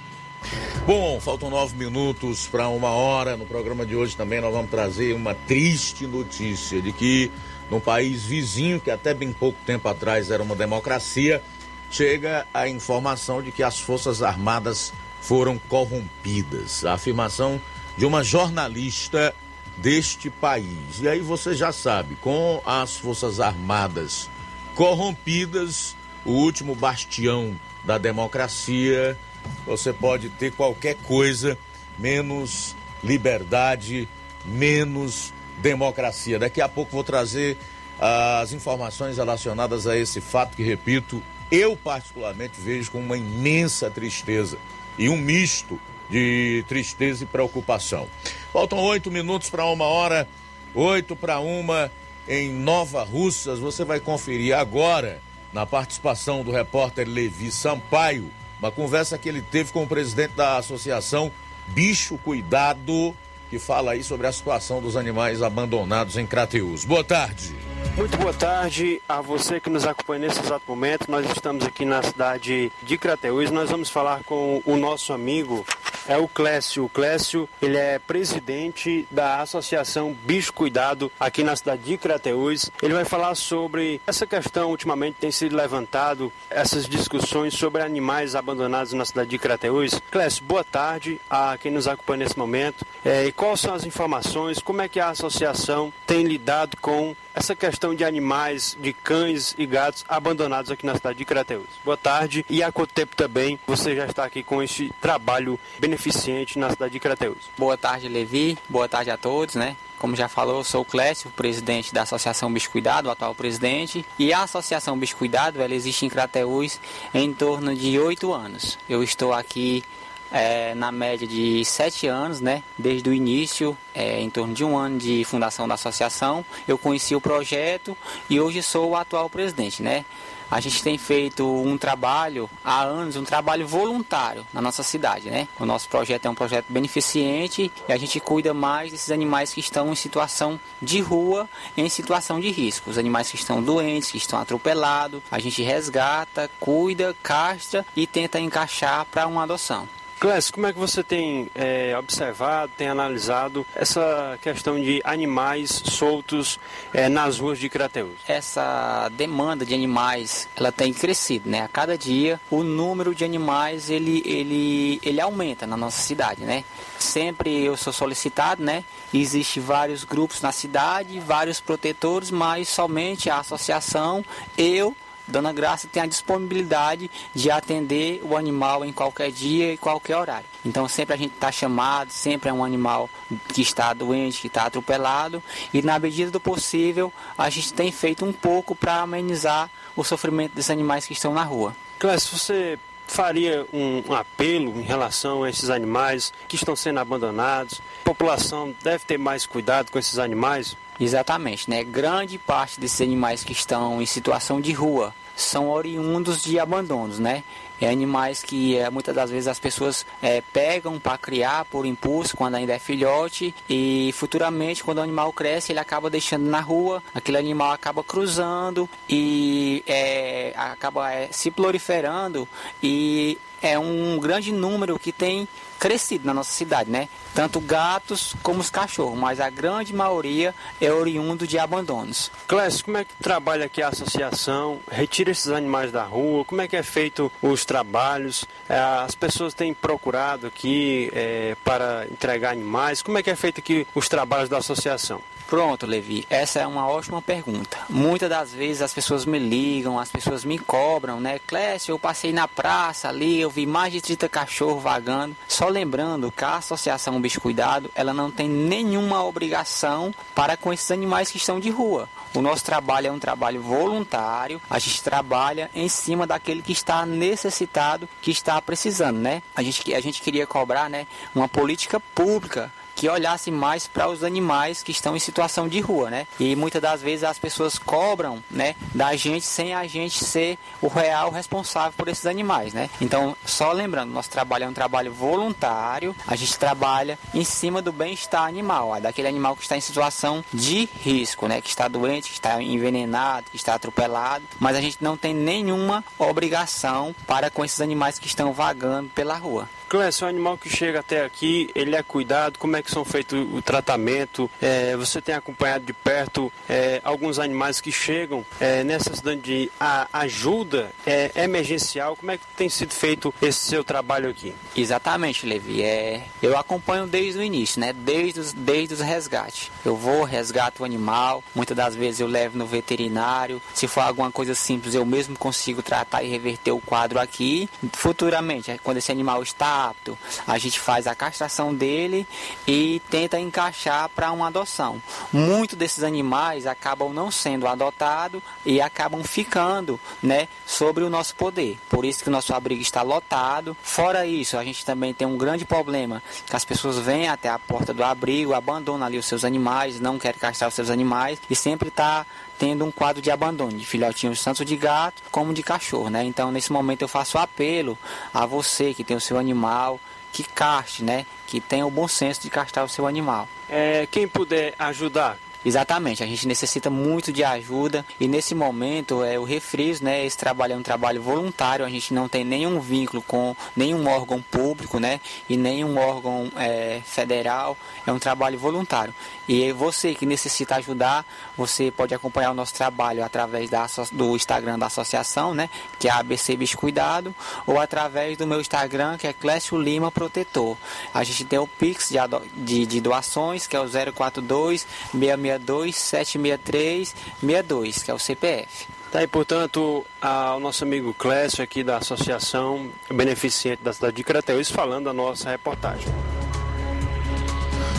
Bom, faltam nove minutos para uma hora. No programa de hoje também nós vamos trazer uma triste notícia de que num país vizinho, que até bem pouco tempo atrás era uma democracia, chega a informação de que as Forças Armadas foram corrompidas. A afirmação de uma jornalista deste país. E aí você já sabe, com as Forças Armadas corrompidas, o último bastião da democracia, você pode ter qualquer coisa menos liberdade, menos democracia. Daqui a pouco vou trazer as informações relacionadas a esse fato que, repito, eu particularmente vejo com uma imensa tristeza e um misto de tristeza e preocupação. Faltam oito minutos para uma hora, oito para uma em Nova Russas. Você vai conferir agora, na participação do repórter Levi Sampaio, uma conversa que ele teve com o presidente da associação Bicho Cuidado, que fala aí sobre a situação dos animais abandonados em Crateus. Boa tarde. Muito boa tarde a você que nos acompanha nesse exato momento. Nós estamos aqui na cidade de Crateús. Nós vamos falar com o nosso amigo é o Clécio. O Clécio, ele é presidente da Associação Bicho Cuidado aqui na cidade de Crateús. Ele vai falar sobre essa questão, ultimamente tem sido levantado, essas discussões sobre animais abandonados na cidade de Crateús. Clécio, boa tarde a quem nos acompanha nesse momento. É, e quais são as informações, como é que a associação tem lidado com essa questão de animais, de cães e gatos abandonados aqui na cidade de Crateús. Boa tarde e há quanto tempo também você já está aqui com este trabalho beneficente na cidade de Crateús? Boa tarde, Levi. Boa tarde a todos, né? Como já falou, eu sou o Clécio, presidente da Associação Bicho Cuidado, o atual presidente. E a Associação Bicho Cuidado, ela existe em Crateús em torno de oito anos. Eu estou aqui é, na média de sete anos, né? Desde o início, é, em torno de um ano de fundação da associação, eu conheci o projeto e hoje sou o atual presidente, né? A gente tem feito um trabalho há anos, um trabalho voluntário na nossa cidade, né? O nosso projeto é um projeto beneficente e a gente cuida mais desses animais que estão em situação de rua, em situação de risco. Os animais que estão doentes, que estão atropelados, a gente resgata, cuida, castra e tenta encaixar para uma adoção. Clécio, como é que você tem é, observado, tem analisado essa questão de animais soltos é, nas ruas de Crateus? Essa demanda de animais, ela tem crescido, né? A cada dia o número de animais ele, ele, ele aumenta na nossa cidade, né? Sempre eu sou solicitado, né? Existe vários grupos na cidade, vários protetores, mas somente a associação, eu Dona Graça tem a disponibilidade de atender o animal em qualquer dia e qualquer horário. Então sempre a gente está chamado, sempre é um animal que está doente, que está atropelado e na medida do possível a gente tem feito um pouco para amenizar o sofrimento desses animais que estão na rua. Clássico, você faria um, um, apelo em relação a esses animais que estão sendo abandonados? A população deve ter mais cuidado com esses animais? Exatamente, né? Grande parte desses animais que estão em situação de rua são oriundos de abandonos, né? É animais que é, muitas das vezes as pessoas é, pegam para criar por impulso quando ainda é filhote e futuramente quando o animal cresce ele acaba deixando na rua, aquele animal acaba cruzando e é, acaba é, se proliferando e é um grande número que tem crescido na nossa cidade, né? Tanto gatos como os cachorros, mas a grande maioria é oriundo de abandonos. Clécio, como é que trabalha aqui a associação? Retira esses animais da rua? Como é que é feito os trabalhos? É, as pessoas têm procurado aqui é, para entregar animais? Como é que é feito aqui os trabalhos da associação? Pronto, Levi, essa é uma ótima pergunta. Muitas das vezes as pessoas me ligam, as pessoas me cobram, né? Clécio, eu passei na praça ali, eu vi mais de 30 cachorros vagando. Só lembrando que a Associação Bicho Cuidado, ela não tem nenhuma obrigação para com esses animais que estão de rua. O nosso trabalho é um trabalho voluntário, a gente trabalha em cima daquele que está necessitado, que está precisando, né? A gente, a gente queria cobrar, né, uma política pública que olhasse mais para os animais que estão em situação de rua, né? E muitas das vezes as pessoas cobram, né, da gente sem a gente ser o real responsável por esses animais, né? Então, só lembrando, nosso trabalho é um trabalho voluntário, a gente trabalha em cima do bem-estar animal, ó, daquele animal que está em situação de risco, né, que está doente, que está envenenado, que está atropelado, mas a gente não tem nenhuma obrigação para com esses animais que estão vagando pela rua. Clécio, o animal que chega até aqui, ele é cuidado, como é que são feitos o tratamento? É, você tem acompanhado de perto é, alguns animais que chegam é, necessitando de ajuda é, emergencial, como é que tem sido feito esse seu trabalho aqui? Exatamente, Levi, é, eu acompanho desde o início, né? desde os, desde os resgates. Eu vou, resgato o animal, muitas das vezes eu levo no veterinário, se for alguma coisa simples eu mesmo consigo tratar e reverter o quadro aqui. Futuramente, quando esse animal está rápido, a gente faz a castração dele e tenta encaixar para uma adoção. Muitos desses animais acabam não sendo adotados e acabam ficando, né, sobre o nosso poder. Por isso que o nosso abrigo está lotado. Fora isso, a gente também tem um grande problema, que as pessoas vêm até a porta do abrigo, abandonam ali os seus animais, não querem castrar os seus animais e sempre está tendo um quadro de abandono de filhotinhos tanto de gato como de cachorro, né? Então nesse momento eu faço apelo a você que tem o seu animal que caste, né? Que tenha o bom senso de castrar o seu animal. É, quem puder ajudar, Exatamente, a gente necessita muito de ajuda e nesse momento é, eu refriso, né, esse trabalho é um trabalho voluntário, a gente não tem nenhum vínculo com nenhum órgão público, né, e nenhum órgão é, federal, é um trabalho voluntário. E você que necessita ajudar, você pode acompanhar o nosso trabalho através da, do Instagram da associação, né, que é a ABC Bicho Cuidado, ou através do meu Instagram, que é Clécio Lima Protetor. A gente tem o Pix de, de, de doações, que é o 042 662 763 62, que é o CPF. Tá aí, portanto, ao nosso amigo Clécio aqui da Associação Beneficente da cidade de Crateus falando da nossa reportagem.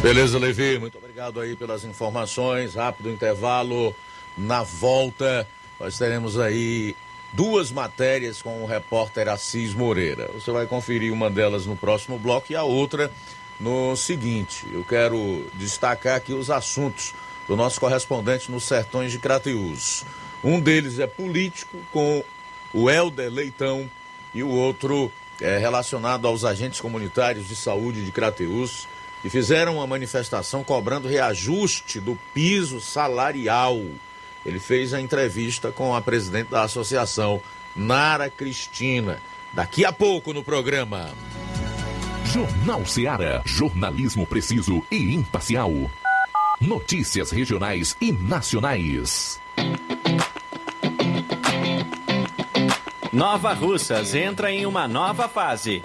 Beleza, Levi, muito obrigado aí pelas informações. Rápido intervalo. Na volta, nós teremos aí duas matérias com o repórter Assis Moreira. Você vai conferir uma delas no próximo bloco e a outra no seguinte. Eu quero destacar aqui os assuntos do nosso correspondente nos sertões de Crateús. Um deles é político, com o Helder Leitão, e o outro é relacionado aos agentes comunitários de saúde de Crateús, que fizeram uma manifestação cobrando reajuste do piso salarial. Ele fez a entrevista com a presidente da associação, Nara Cristina. Daqui a pouco no programa. Jornal Seara. Jornalismo preciso e imparcial. Notícias regionais e nacionais. Nova Russas entra em uma nova fase.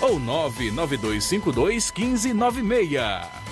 ou 99252 1596.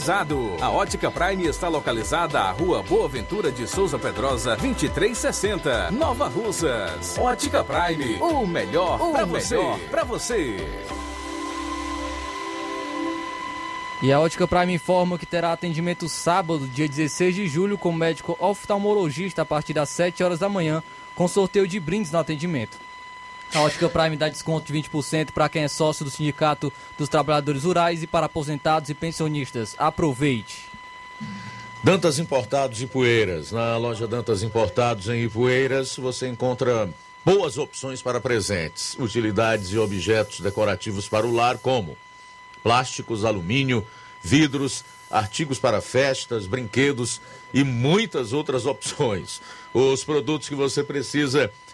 climatizado. A Ótica Prime está localizada à Rua Boa Ventura de Souza Pedrosa, 2360, Nova Russas. Ótica Prime, o melhor para você. Para você. E a Ótica Prime informa que terá atendimento sábado, dia 16 de julho, com médico oftalmologista a partir das 7 horas da manhã, com sorteio de brindes no atendimento. A Ótica Prime dá desconto de 20% para quem é sócio do Sindicato dos Trabalhadores Rurais e para aposentados e pensionistas. Aproveite! Dantas Importados e Poeiras. Na loja Dantas Importados em Ipueiras, você encontra boas opções para presentes, utilidades e objetos decorativos para o lar, como plásticos, alumínio, vidros, artigos para festas, brinquedos e muitas outras opções. Os produtos que você precisa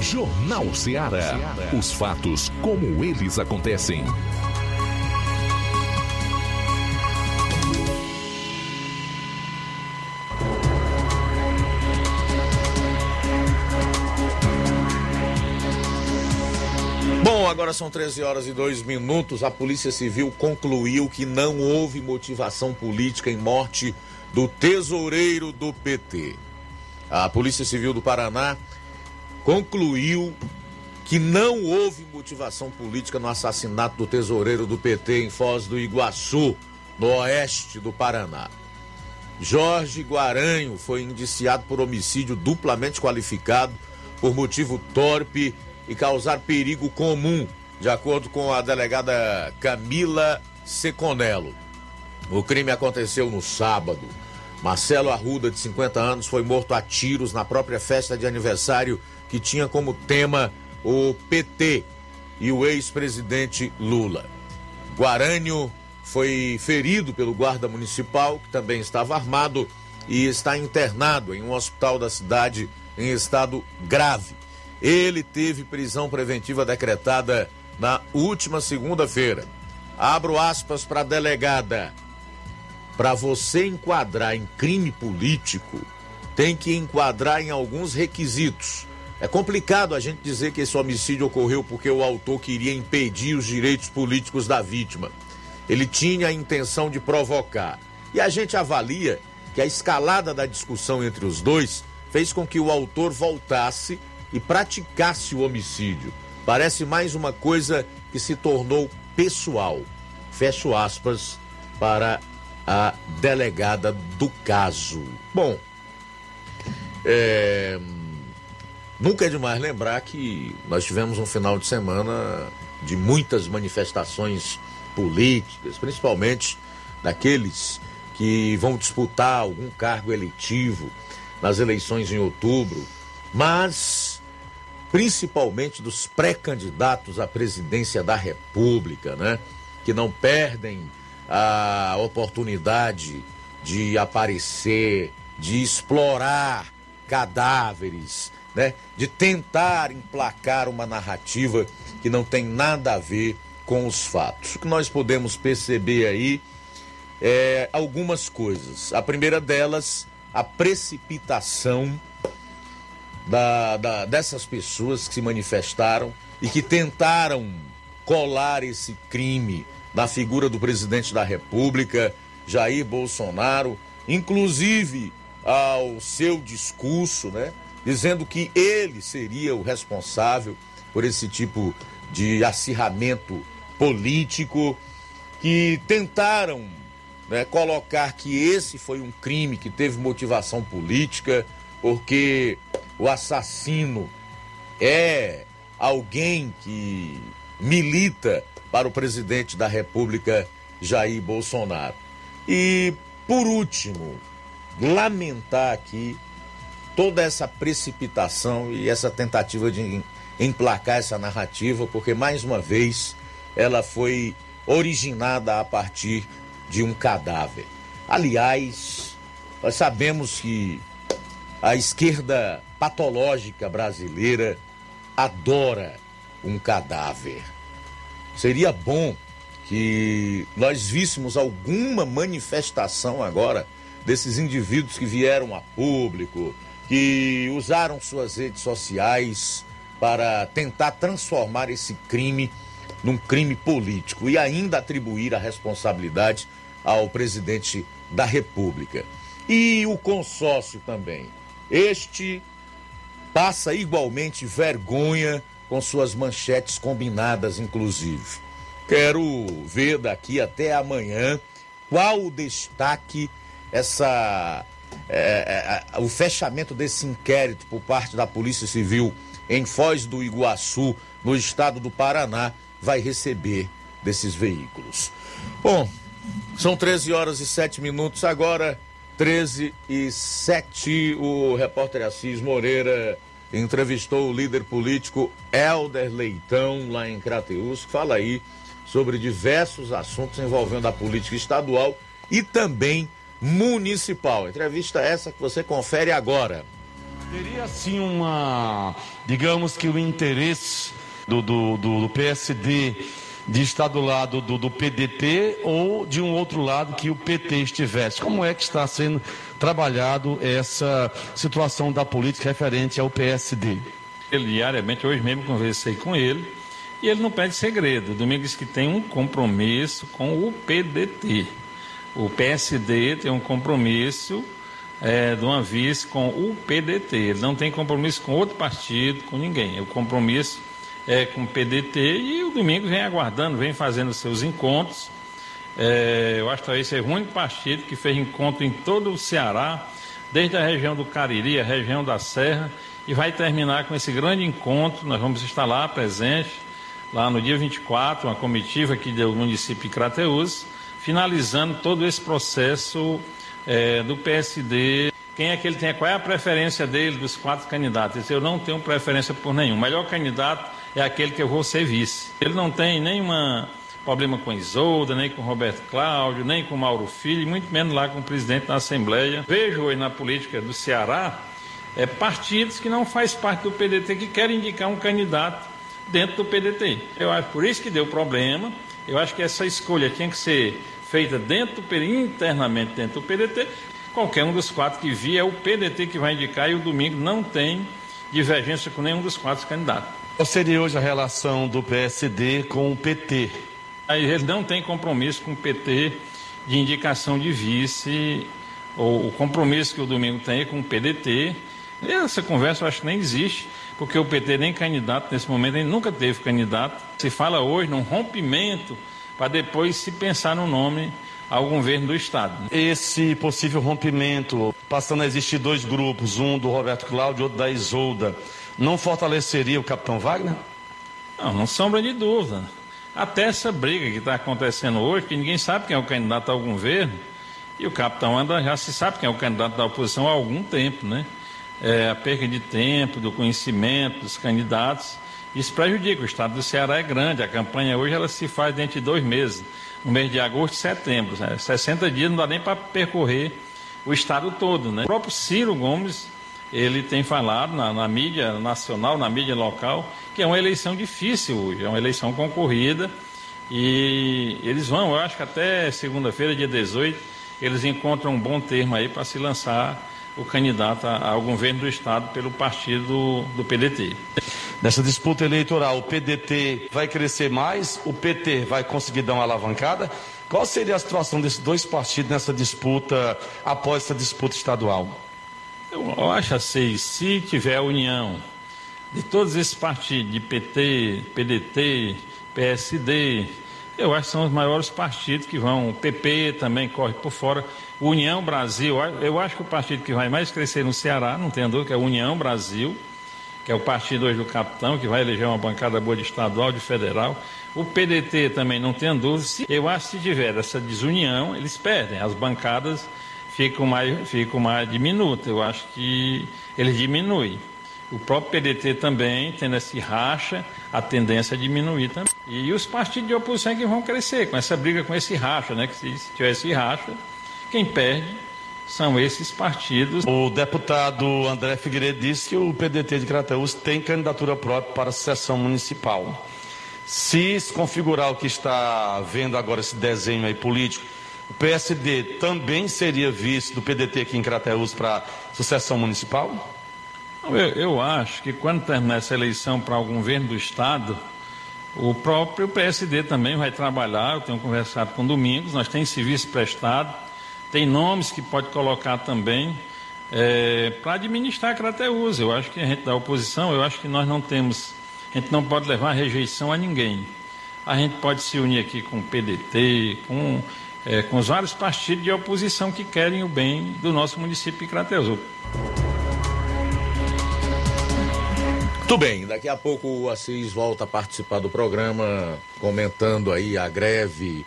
Jornal Ceará. Os fatos como eles acontecem. Bom, agora são 13 horas e 2 minutos. A Polícia Civil concluiu que não houve motivação política em morte do tesoureiro do PT. A Polícia Civil do Paraná concluiu que não houve motivação política no assassinato do tesoureiro do PT em Foz do Iguaçu, no oeste do Paraná. Jorge Guaranho foi indiciado por homicídio duplamente qualificado por motivo torpe e causar perigo comum, de acordo com a delegada Camila Seconello. O crime aconteceu no sábado. Marcelo Arruda, de 50 anos, foi morto a tiros na própria festa de aniversário que tinha como tema o PT e o ex-presidente Lula. Guarânio foi ferido pelo guarda municipal, que também estava armado, e está internado em um hospital da cidade em estado grave. Ele teve prisão preventiva decretada na última segunda-feira. Abro aspas para a delegada. Para você enquadrar em crime político, tem que enquadrar em alguns requisitos. É complicado a gente dizer que esse homicídio ocorreu porque o autor queria impedir os direitos políticos da vítima. Ele tinha a intenção de provocar. E a gente avalia que a escalada da discussão entre os dois fez com que o autor voltasse e praticasse o homicídio. Parece mais uma coisa que se tornou pessoal. Fecho aspas para a delegada do caso. Bom, é, nunca é demais lembrar que nós tivemos um final de semana de muitas manifestações políticas, principalmente daqueles que vão disputar algum cargo eletivo nas eleições em outubro, mas principalmente dos pré-candidatos à presidência da República, né? Que não perdem a oportunidade de aparecer, de explorar cadáveres, né? De tentar emplacar uma narrativa que não tem nada a ver com os fatos. O que nós podemos perceber aí é algumas coisas. A primeira delas, a precipitação da, da, dessas pessoas que se manifestaram e que tentaram colar esse crime na figura do presidente da República, Jair Bolsonaro, inclusive ao seu discurso, né, dizendo que ele seria o responsável por esse tipo de acirramento político, que tentaram né, colocar que esse foi um crime que teve motivação política, porque o assassino é alguém que milita para o presidente da República, Jair Bolsonaro. E, por último, lamentar aqui toda essa precipitação e essa tentativa de emplacar essa narrativa, porque, mais uma vez, ela foi originada a partir de um cadáver. Aliás, nós sabemos que a esquerda patológica brasileira adora um cadáver. Seria bom que nós víssemos alguma manifestação agora desses indivíduos que vieram a público, que usaram suas redes sociais para tentar transformar esse crime num crime político e ainda atribuir a responsabilidade ao presidente da República. E o consórcio também. Este passa igualmente vergonha com suas manchetes combinadas, inclusive. Quero ver daqui até amanhã qual o destaque, essa, é, é, o fechamento desse inquérito por parte da Polícia Civil em Foz do Iguaçu, no estado do Paraná, vai receber desses veículos. Bom, são 13 horas e 7 minutos agora. 13 e 7, o repórter Assis Moreira entrevistou o líder político Helder Leitão, lá em Crateus, que fala aí sobre diversos assuntos envolvendo a política estadual e também municipal. Entrevista essa que você confere agora. Teria sim uma, digamos que o interesse do, do, do, do PSD de estar do lado do, do, PDT ou de um outro lado que o PT estivesse. Como é que está sendo trabalhado essa situação da política referente ao PSD? Ele diariamente, hoje mesmo conversei com ele, e ele não pede segredo. Domingo disse que tem um compromisso com o PDT. O PSD tem um compromisso é, uma vice com o PDT. Ele não tem compromisso com outro partido, com ninguém. O compromisso é com o PDT e o Domingo vem aguardando, vem fazendo seus encontros. É, eu acho que talvez seja o único partido que fez encontro em todo o Ceará, desde a região do Cariri, a região da Serra, e vai terminar com esse grande encontro. Nós vamos estar lá presentes lá no dia 24, uma comitiva aqui do município de Crateús, finalizando todo esse processo é, do PSD. Quem é que ele tem? Qual é a preferência dele dos quatro candidatos? Eu não tenho preferência por nenhum. O melhor candidato é aquele que eu vou ser vice. Ele não tem nenhum problema com Isolda, nem com Roberto Cláudio, nem com Mauro Filho, muito menos lá com o presidente da Assembleia. Vejo hoje na política do Ceará é, partidos que não faz parte do PDT que querem indicar um candidato dentro do PDT. Eu acho por isso que deu problema. Eu acho que essa escolha tinha que ser feita dentro do internamente dentro do PDT. Qualquer um dos quatro que via é o PDT que vai indicar e o domingo não tem divergência com nenhum dos quatro candidatos. Qual seria hoje a relação do PSD com o PT? Aí ele não tem compromisso com o PT de indicação de vice, ou o compromisso que o domingo tem é com o PDT. Essa conversa eu acho que nem existe porque o PT nem candidato nesse momento, ele nunca teve candidato. Se fala hoje num rompimento para depois se pensar no nome ao governo do Estado. Esse possível rompimento, passando a existir dois grupos, um do Roberto Cláudio e outro da Isolda, não fortaleceria o capitão Wagner? Não, não sombra de dúvida. Até essa briga que está acontecendo hoje, que ninguém sabe quem é o candidato ao governo, e o capitão anda já se sabe quem é o candidato da oposição há algum tempo, né? é, a perda de tempo, do conhecimento dos candidatos. Isso prejudica. O estado do Ceará é grande. A campanha hoje ela se faz dentro de dois meses, no mês de agosto e setembro. Né? 60 dias não dá nem para percorrer o estado todo. Né? O próprio Ciro Gomes ele tem falado na, na, mídia nacional, na mídia local, que é uma eleição difícil hoje, é uma eleição concorrida. E eles vão, eu acho que até segunda-feira, dia 18, eles encontram um bom termo aí para se lançar o candidato ao governo do Estado pelo partido do PDT. Nessa disputa eleitoral, o PDT vai crescer mais, o PT vai conseguir dar uma alavancada. Qual seria a situação desses dois partidos nessa disputa, após essa disputa estadual? Eu acho assim, se tiver a união de todos esses partidos, de PT, PDT, PSD, eu acho que são os maiores partidos que vão. O PP também corre por fora. União Brasil, eu acho que o partido que vai mais crescer no Ceará, não tenho dúvida, que é a União Brasil, que é o partido hoje do capitão, que vai eleger uma bancada boa de estadual, de federal. O PDT também, não tenho dúvida. Eu acho que se tiver essa desunião, eles perdem. As bancadas ficam mais, ficam mais diminutas. Eu acho que eles diminuem. O próprio PDT também, tendo esse racha, a tendência é diminuir também. E os partidos de oposição é que vão crescer com essa briga, com esse racha, né? Que se, se tiver esse racha, Quem perde são esses partidos. O deputado André Figueiredo disse que o PDT de Crateus tem candidatura própria para a sessão municipal. Se se configurar o que está vendo agora esse desenho aí político, o PSD também seria vice do PDT aqui em Crateus para a sucessão municipal? Eu, eu acho que quando terminar essa eleição para algum governo do Estado, o próprio PSD também vai trabalhar. Eu tenho conversado com Domingos, nós temos serviço prestado, tem nomes que pode colocar também é, para administrar Crateus. Eu acho que a gente da oposição, eu acho que nós não temos, a gente não pode levar rejeição a ninguém. A gente pode se unir aqui com o PDT, com, é, com os vários partidos de oposição que querem o bem do nosso município de Crateus. Muito bem, daqui a pouco o Assis volta a participar do programa, comentando aí a greve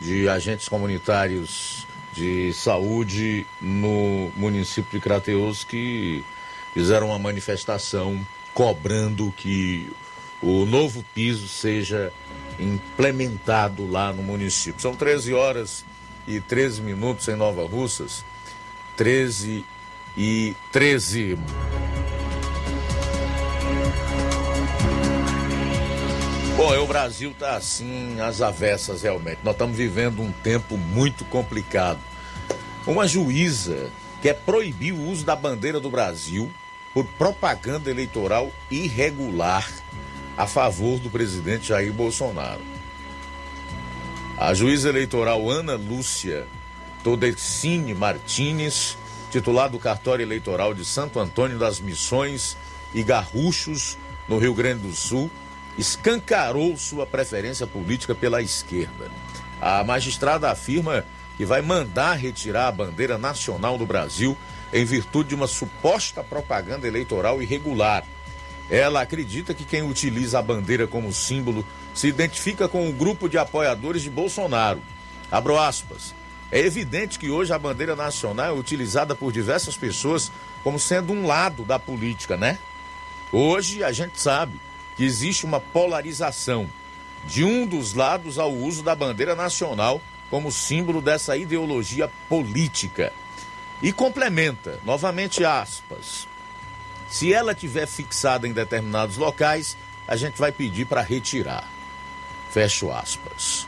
de agentes comunitários de saúde no município de Crateus que fizeram uma manifestação cobrando que o novo piso seja implementado lá no município. São 13 horas e 13 minutos em Nova Russas. 13 e 13. Bom, o Brasil está assim, às avessas realmente. Nós estamos vivendo um tempo muito complicado. Uma juíza quer proibir o uso da bandeira do Brasil por propaganda eleitoral irregular a favor do presidente Jair Bolsonaro. A juíza eleitoral Ana Lúcia Todecine Martins, titular do cartório eleitoral de Santo Antônio das Missões e Garruchos, no Rio Grande do Sul, escancarou sua preferência política pela esquerda. A magistrada afirma que vai mandar retirar a bandeira nacional do Brasil em virtude de uma suposta propaganda eleitoral irregular. Ela acredita que quem utiliza a bandeira como símbolo se identifica com o grupo de apoiadores de Bolsonaro. Abro aspas. É evidente que hoje a bandeira nacional é utilizada por diversas pessoas como sendo um lado da política, né? Hoje a gente sabe que existe uma polarização de um dos lados ao uso da bandeira nacional como símbolo dessa ideologia política. E complementa, novamente aspas. Se ela tiver fixada em determinados locais, a gente vai pedir para retirar. Fecho aspas.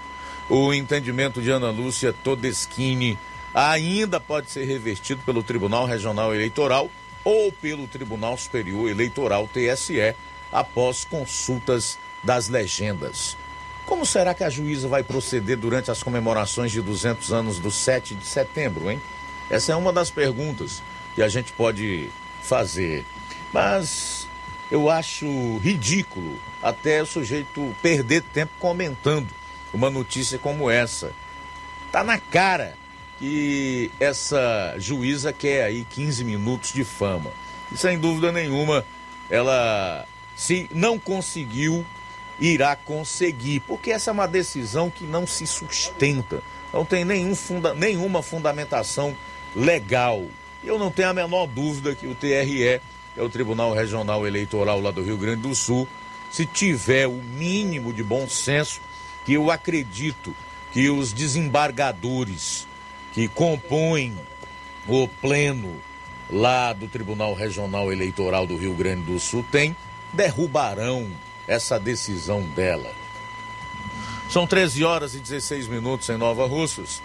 O entendimento de Ana Lúcia Todeschini ainda pode ser revertido pelo Tribunal Regional Eleitoral ou pelo Tribunal Superior Eleitoral TSE após consultas das legendas. Como será que a juíza vai proceder durante as comemorações de 200 anos do 7 de setembro, hein? Essa é uma das perguntas que a gente pode fazer. Mas eu acho ridículo até o sujeito perder tempo comentando uma notícia como essa. Tá na cara que essa juíza quer aí 15 minutos de fama. E sem dúvida nenhuma, ela se não conseguiu, irá conseguir, porque essa é uma decisão que não se sustenta, não tem nenhum funda, nenhuma fundamentação legal. Eu não tenho a menor dúvida que o TRE, é o Tribunal Regional Eleitoral lá do Rio Grande do Sul, se tiver o mínimo de bom senso, que eu acredito que os desembargadores que compõem o pleno lá do Tribunal Regional Eleitoral do Rio Grande do Sul têm, derrubarão essa decisão dela. São 13 horas e 16 minutos em Nova Russas.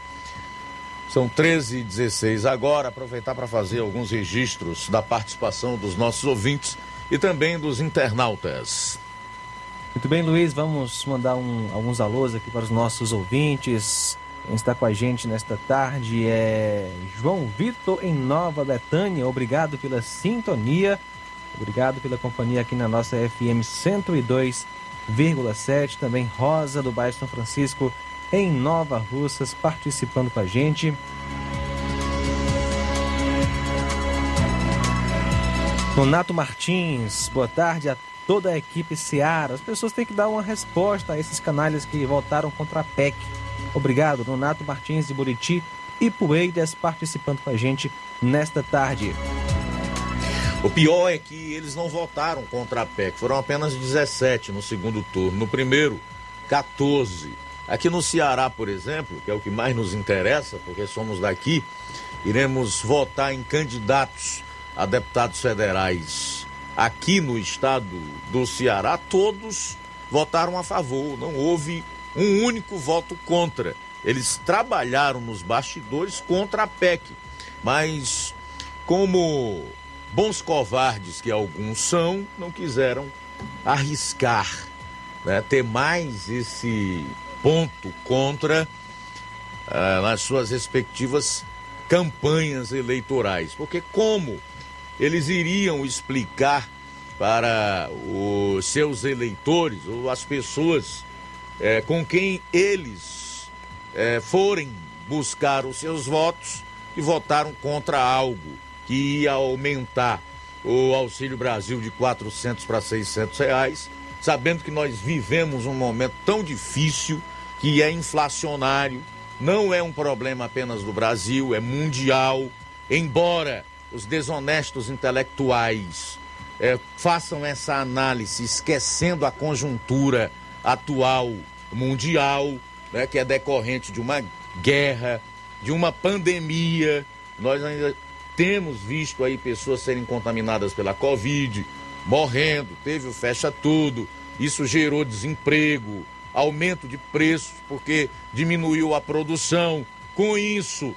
São 13 e 16 agora. Aproveitar para fazer alguns registros da participação dos nossos ouvintes e também dos internautas. Muito bem, Luiz. Vamos mandar um, alguns alôs aqui para os nossos ouvintes. Quem está com a gente nesta tarde é João Vitor em Nova Betânia. Obrigado pela sintonia. Obrigado pela companhia aqui na nossa FM 102,7. Também Rosa do bairro São Francisco em Nova Russas participando com a gente. Donato Martins, boa tarde a toda a equipe Seara. As pessoas têm que dar uma resposta a esses canalhas que votaram contra a PEC. Obrigado, Donato Martins de Buriti e Poeiras participando com a gente nesta tarde. O pior é que eles não votaram contra a PEC, foram apenas 17 no segundo turno. No primeiro, 14. Aqui no Ceará, por exemplo, que é o que mais nos interessa, porque somos daqui, iremos votar em candidatos a deputados federais aqui no estado do Ceará. Todos votaram a favor, não houve um único voto contra. Eles trabalharam nos bastidores contra a PEC, mas como bons covardes que alguns são, não quiseram arriscar, né, ter mais esse ponto contra uh, nas suas respectivas campanhas eleitorais. Porque como eles iriam explicar para os seus eleitores ou as pessoas eh, com quem eles eh, forem buscar os seus votos que votaram contra algo que ia aumentar o Auxílio Brasil de 400 para 600 reais, sabendo que nós vivemos um momento tão difícil que é inflacionário, não é um problema apenas do Brasil, é mundial. Embora os desonestos intelectuais é, façam essa análise esquecendo a conjuntura atual mundial, né, que é decorrente de uma guerra, de uma pandemia, nós ainda temos visto aí pessoas serem contaminadas pela Covid, morrendo, teve o fecha tudo, isso gerou desemprego, aumento de preços, porque diminuiu a produção. Com isso,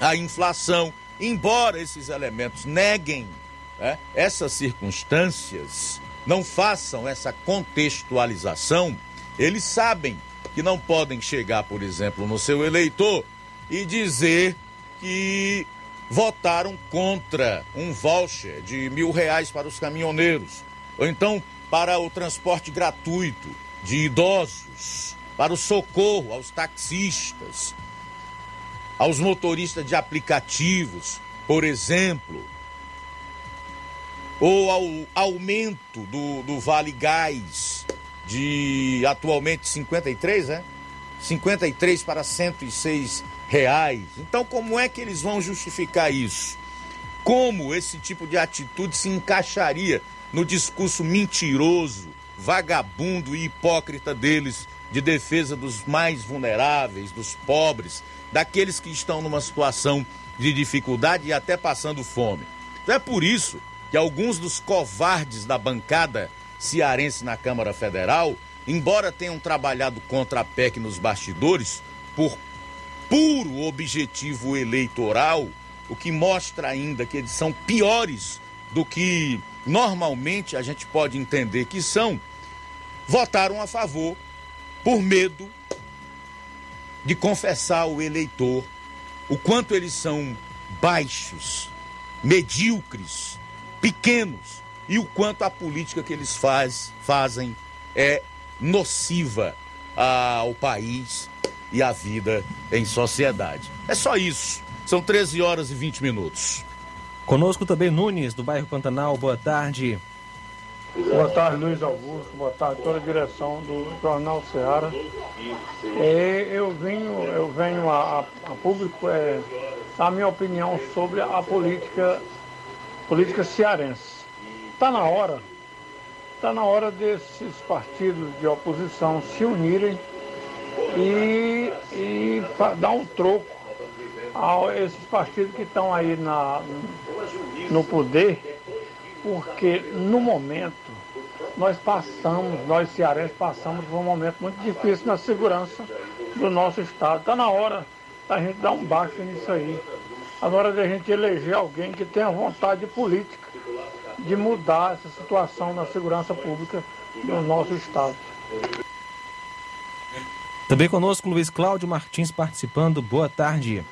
a inflação. Embora esses elementos neguem né, essas circunstâncias, não façam essa contextualização, eles sabem que não podem chegar, por exemplo, no seu eleitor e dizer que votaram contra um voucher de mil reais para os caminhoneiros, ou então para o transporte gratuito de idosos, para o socorro aos taxistas, aos motoristas de aplicativos, por exemplo, ou ao aumento do, do Vale Gás de atualmente 53, né? 53 para 106 reais. Então, como é que eles vão justificar isso? Como esse tipo de atitude se encaixaria no discurso mentiroso, vagabundo e hipócrita deles de defesa dos mais vulneráveis, dos pobres, daqueles que estão numa situação de dificuldade e até passando fome. Então é por isso que alguns dos covardes da bancada cearense na Câmara Federal, embora tenham trabalhado contra a PEC nos bastidores, por puro objetivo eleitoral, o que mostra ainda que eles são piores do que normalmente a gente pode entender que são, votaram a favor por medo de confessar ao eleitor o quanto eles são baixos, medíocres, pequenos e o quanto a política que eles faz, fazem é nociva ao país e à vida em sociedade. É só isso. São 13 horas e 20 minutos. Conosco também Nunes, do bairro Pantanal. Boa tarde. Boa tarde, Luiz Augusto. Boa tarde, toda a direção do Jornal Ceará. É, eu venho, eu venho a, a público é, a minha opinião sobre a política, política cearense. Está na hora, está na hora desses partidos de oposição se unirem e, e dar um troco a esses partidos que estão aí na, no poder porque no momento nós passamos, nós cearenses passamos por um momento muito difícil na segurança do nosso estado. Está na hora da gente dar um baixo nisso aí. Está na hora da gente eleger alguém que tenha vontade política de mudar essa situação na segurança pública do nosso estado. Também conosco Luiz Cláudio Martins participando. Boa tarde.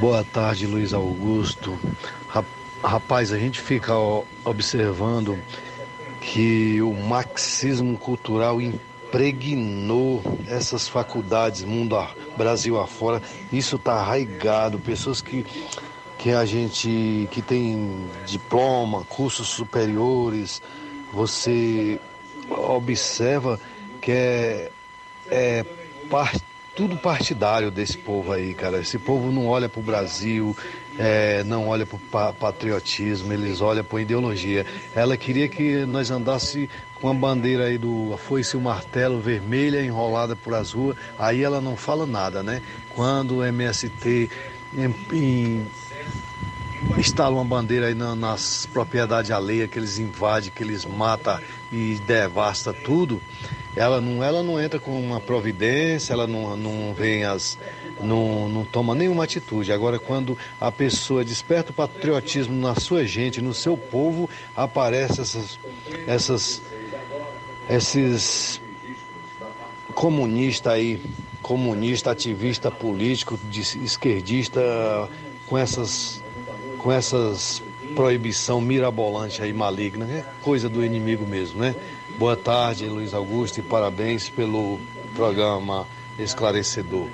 Boa tarde, Luiz Augusto. Rapaz, a gente fica observando que o marxismo cultural impregnou essas faculdades, mundo Brasil afora. Isso está arraigado. Pessoas que, que a gente que tem diploma, cursos superiores, você observa que é, é tudo partidário desse povo aí, cara. Esse povo não olha pro Brasil, é, não olha pro pa patriotismo, eles olham pra ideologia. Ela queria que nós andasse com a bandeira aí do foice e o martelo vermelha enrolada por as ruas, aí ela não fala nada, né? Quando o MST em, em, instala uma bandeira aí na, nas propriedades alheias que eles invadem, que eles matam e devasta tudo, ela não, ela não entra com uma providência, ela não, não vem as. Não, não toma nenhuma atitude. Agora, quando a pessoa desperta o patriotismo na sua gente, no seu povo, aparecem essas, essas, esses comunistas aí, comunista, ativista político, esquerdista, com essas, com essas proibição mirabolante aí, maligna, é coisa do inimigo mesmo, né? Boa tarde, Luiz Augusto, e parabéns pelo programa esclarecedor.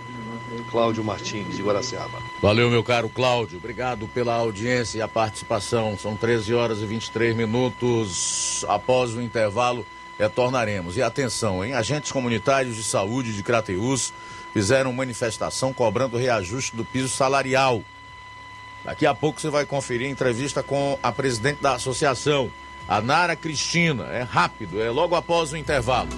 Cláudio Martins, de Guaraciaba. Valeu, meu caro Cláudio. Obrigado pela audiência e a participação. São 13 horas e 23 minutos. Após o intervalo, retornaremos. E atenção, hein? Agentes comunitários de saúde de Crateus fizeram manifestação cobrando reajuste do piso salarial. Daqui a pouco você vai conferir entrevista com a presidente da associação, a Nara Cristina. É rápido, é logo após o intervalo.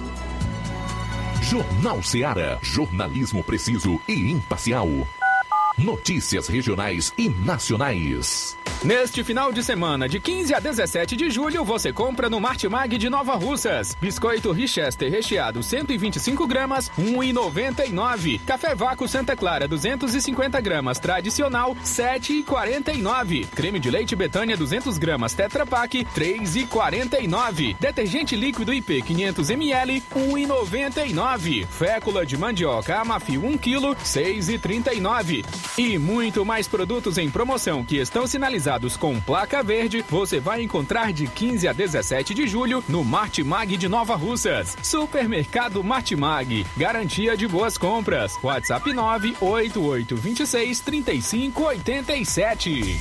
Jornal Seara. Jornalismo preciso e imparcial. Notícias regionais e nacionais. Neste final de semana, de 15 a 17 de julho, você compra no Martimag de Nova Russas. Biscoito Richester recheado 125 gramas, 1,99. Café Vácuo Santa Clara 250 gramas, tradicional, 7,49. Creme de leite Betânia 200 gramas, Tetra Pak, 3,49. Detergente líquido IP 500 ml, 1,99. Fécula de mandioca Amafio 1 kg, 6,39. E muito mais produtos em promoção que estão sinalizados com placa verde, você vai encontrar de 15 a 17 de julho no Martimag de Nova Russas. Supermercado Martimag, garantia de boas compras. WhatsApp 98826 3587.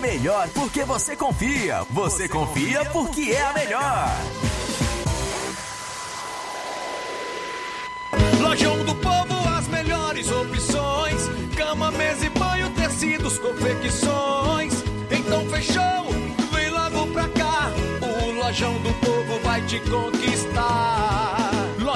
melhor porque você confia. Você, você confia, confia porque é a melhor. Lojão do Povo, as melhores opções: cama, mesa e banho, tecidos, confecções. Então fechou, vem logo pra cá. O Lojão do Povo vai te conquistar.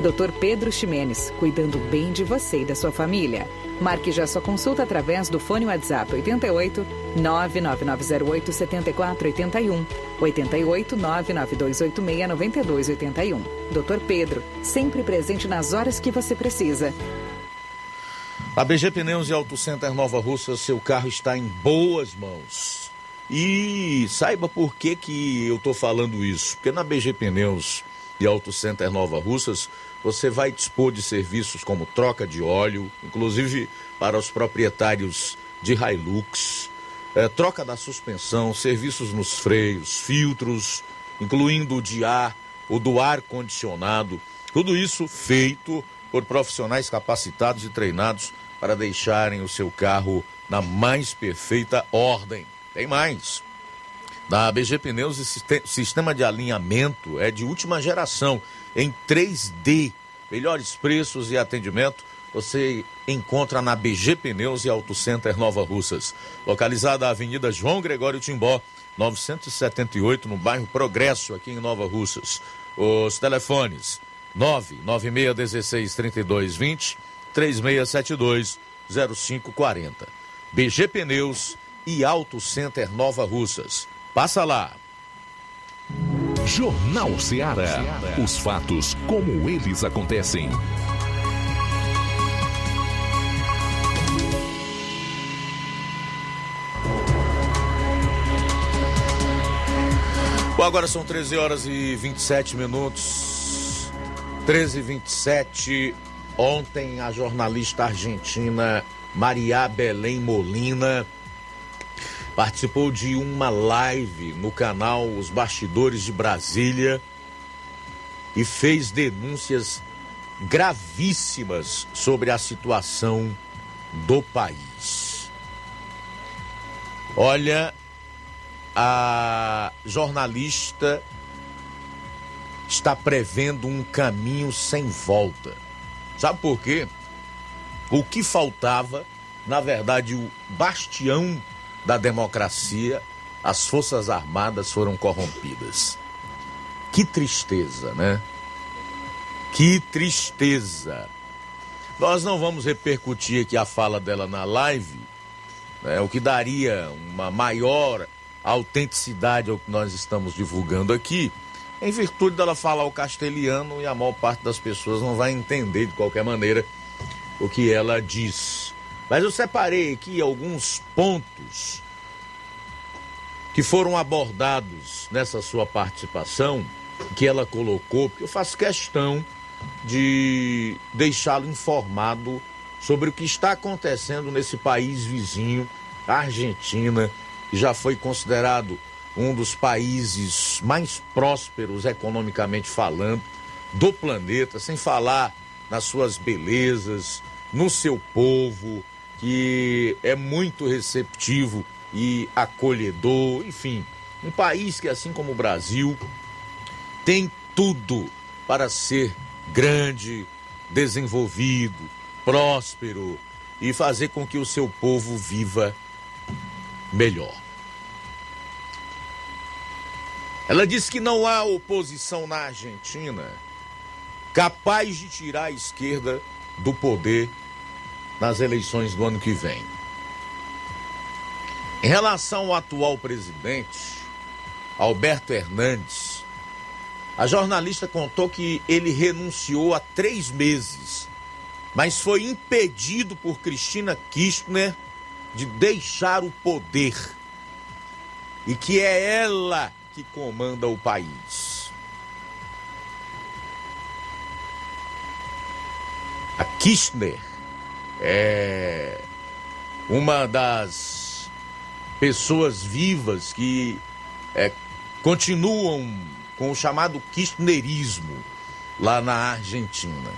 Dr. Pedro Ximenes, cuidando bem de você e da sua família. Marque já sua consulta através do fone WhatsApp 88 99908 7481 88 99286 9281. Dr. Pedro, sempre presente nas horas que você precisa. A BG Pneus e Auto Center Nova Russa, seu carro está em boas mãos. E saiba por que, que eu estou falando isso. Porque na BG Pneus e Auto Center Nova Russas, você vai dispor de serviços como troca de óleo, inclusive para os proprietários de Hilux, é, troca da suspensão, serviços nos freios, filtros, incluindo o de ar, o do ar condicionado, tudo isso feito por profissionais capacitados e treinados para deixarem o seu carro na mais perfeita ordem. Tem mais. Da BG Pneus, o sistema de alinhamento é de última geração, em 3D. Melhores preços e atendimento você encontra na BG Pneus e Auto Center Nova Russas. Localizada na Avenida João Gregório Timbó, 978, no bairro Progresso, aqui em Nova Russas. Os telefones 99616 3220 3672 0540. BG Pneus e Auto Center Nova Russas. Passa lá. Jornal Ceará. Os fatos como eles acontecem. Bom, agora são 13 horas e 27 minutos. 13 e 27. Ontem a jornalista argentina Maria Belém Molina participou de uma live no canal Os Bastidores de Brasília e fez denúncias gravíssimas sobre a situação do país. Olha, a jornalista está prevendo um caminho sem volta. Sabe por quê? O que faltava, na verdade, o bastião da democracia, as Forças Armadas foram corrompidas. Que tristeza, né? Que tristeza. Nós não vamos repercutir aqui a fala dela na live, né, o que daria uma maior autenticidade ao que nós estamos divulgando aqui, em virtude dela falar o castelhano e a maior parte das pessoas não vai entender de qualquer maneira o que ela diz. Mas eu separei aqui alguns pontos que foram abordados nessa sua participação, que ela colocou, porque eu faço questão de deixá-lo informado sobre o que está acontecendo nesse país vizinho, a Argentina, que já foi considerado um dos países mais prósperos economicamente falando do planeta, sem falar nas suas belezas, no seu povo, que é muito receptivo e acolhedor, enfim, um país que, assim como o Brasil, tem tudo para ser grande, desenvolvido, próspero e fazer com que o seu povo viva melhor. Ela disse que não há oposição na Argentina capaz de tirar a esquerda do poder nas eleições do ano que vem. Em relação ao atual presidente, Alberto Hernandes, a jornalista contou que ele renunciou há três meses, mas foi impedido por Cristina Kirchner de deixar o poder e que é ela que comanda o país. A Kirchner é uma das pessoas vivas que é, continuam com o chamado kirchnerismo lá na Argentina.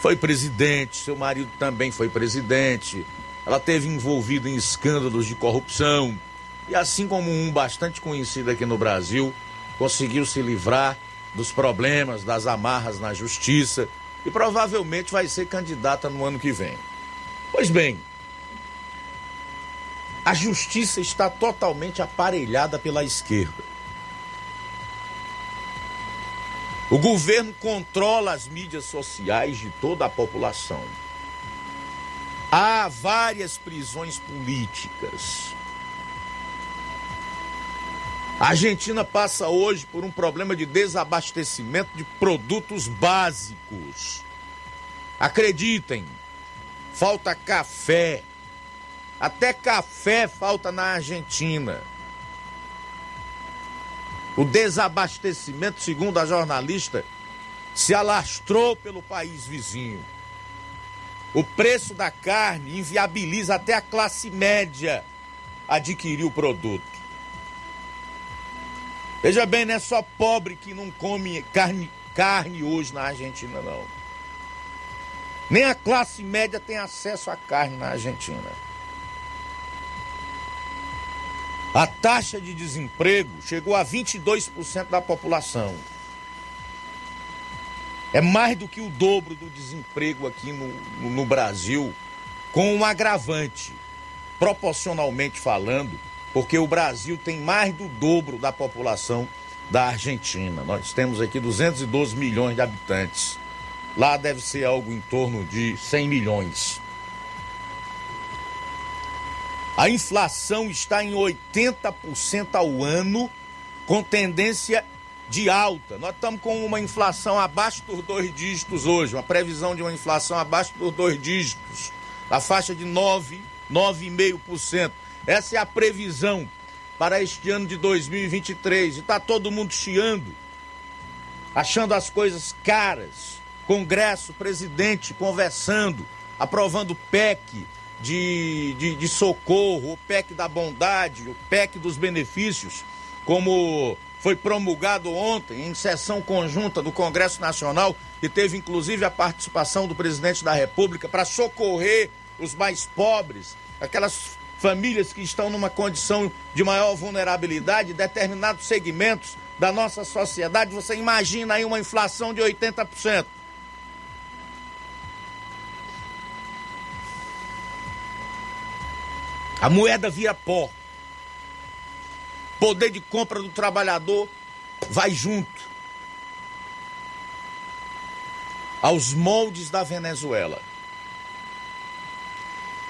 Foi presidente, seu marido também foi presidente. Ela teve envolvida em escândalos de corrupção e assim como um bastante conhecido aqui no Brasil, conseguiu se livrar dos problemas, das amarras na justiça e provavelmente vai ser candidata no ano que vem. Pois bem, a justiça está totalmente aparelhada pela esquerda. O governo controla as mídias sociais de toda a população. Há várias prisões políticas. A Argentina passa hoje por um problema de desabastecimento de produtos básicos. Acreditem, falta café. Até café falta na Argentina. O desabastecimento, segundo a jornalista, se alastrou pelo país vizinho. O preço da carne inviabiliza até a classe média adquirir o produto. Veja bem, não é só pobre que não come carne, carne hoje na Argentina, não. Nem a classe média tem acesso à carne na Argentina. A taxa de desemprego chegou a 22% da população. É mais do que o dobro do desemprego aqui no, no, no Brasil, com um agravante, proporcionalmente falando, porque o Brasil tem mais do dobro da população da Argentina. Nós temos aqui 212 milhões de habitantes. Lá deve ser algo em torno de 100 milhões. A inflação está em 80% ao ano, com tendência de alta. Nós estamos com uma inflação abaixo dos dois dígitos hoje, uma previsão de uma inflação abaixo dos dois dígitos, na faixa de 9, 9,5%. Essa é a previsão para este ano de 2023. E está todo mundo chiando, achando as coisas caras. Congresso, presidente conversando, aprovando PEC de, de, de socorro, o PEC da bondade, o PEC dos benefícios, como foi promulgado ontem em sessão conjunta do Congresso Nacional e teve inclusive a participação do presidente da República para socorrer os mais pobres, aquelas famílias que estão numa condição de maior vulnerabilidade, determinados segmentos da nossa sociedade. Você imagina aí uma inflação de 80%. A moeda vira pó. Poder de compra do trabalhador vai junto. Aos moldes da Venezuela.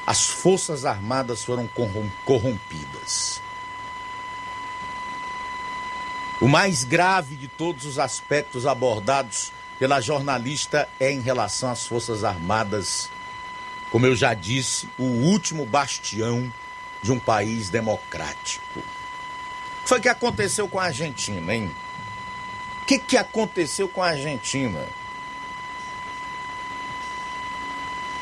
As Forças Armadas foram corrompidas. O mais grave de todos os aspectos abordados pela jornalista é em relação às Forças Armadas como eu já disse, o último bastião de um país democrático. O que foi que aconteceu com a Argentina, hein? O que, que aconteceu com a Argentina?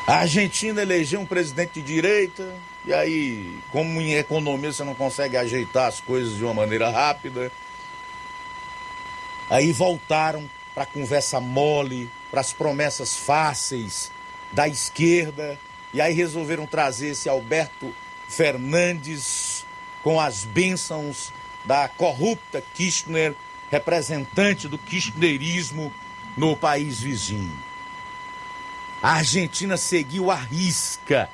A Argentina elegeu um presidente de direita, e aí, como em economia você não consegue ajeitar as coisas de uma maneira rápida, aí voltaram para a conversa mole, para as promessas fáceis, da esquerda, e aí resolveram trazer esse Alberto Fernandes com as bênçãos da corrupta Kirchner, representante do kirchnerismo no país vizinho. A Argentina seguiu à risca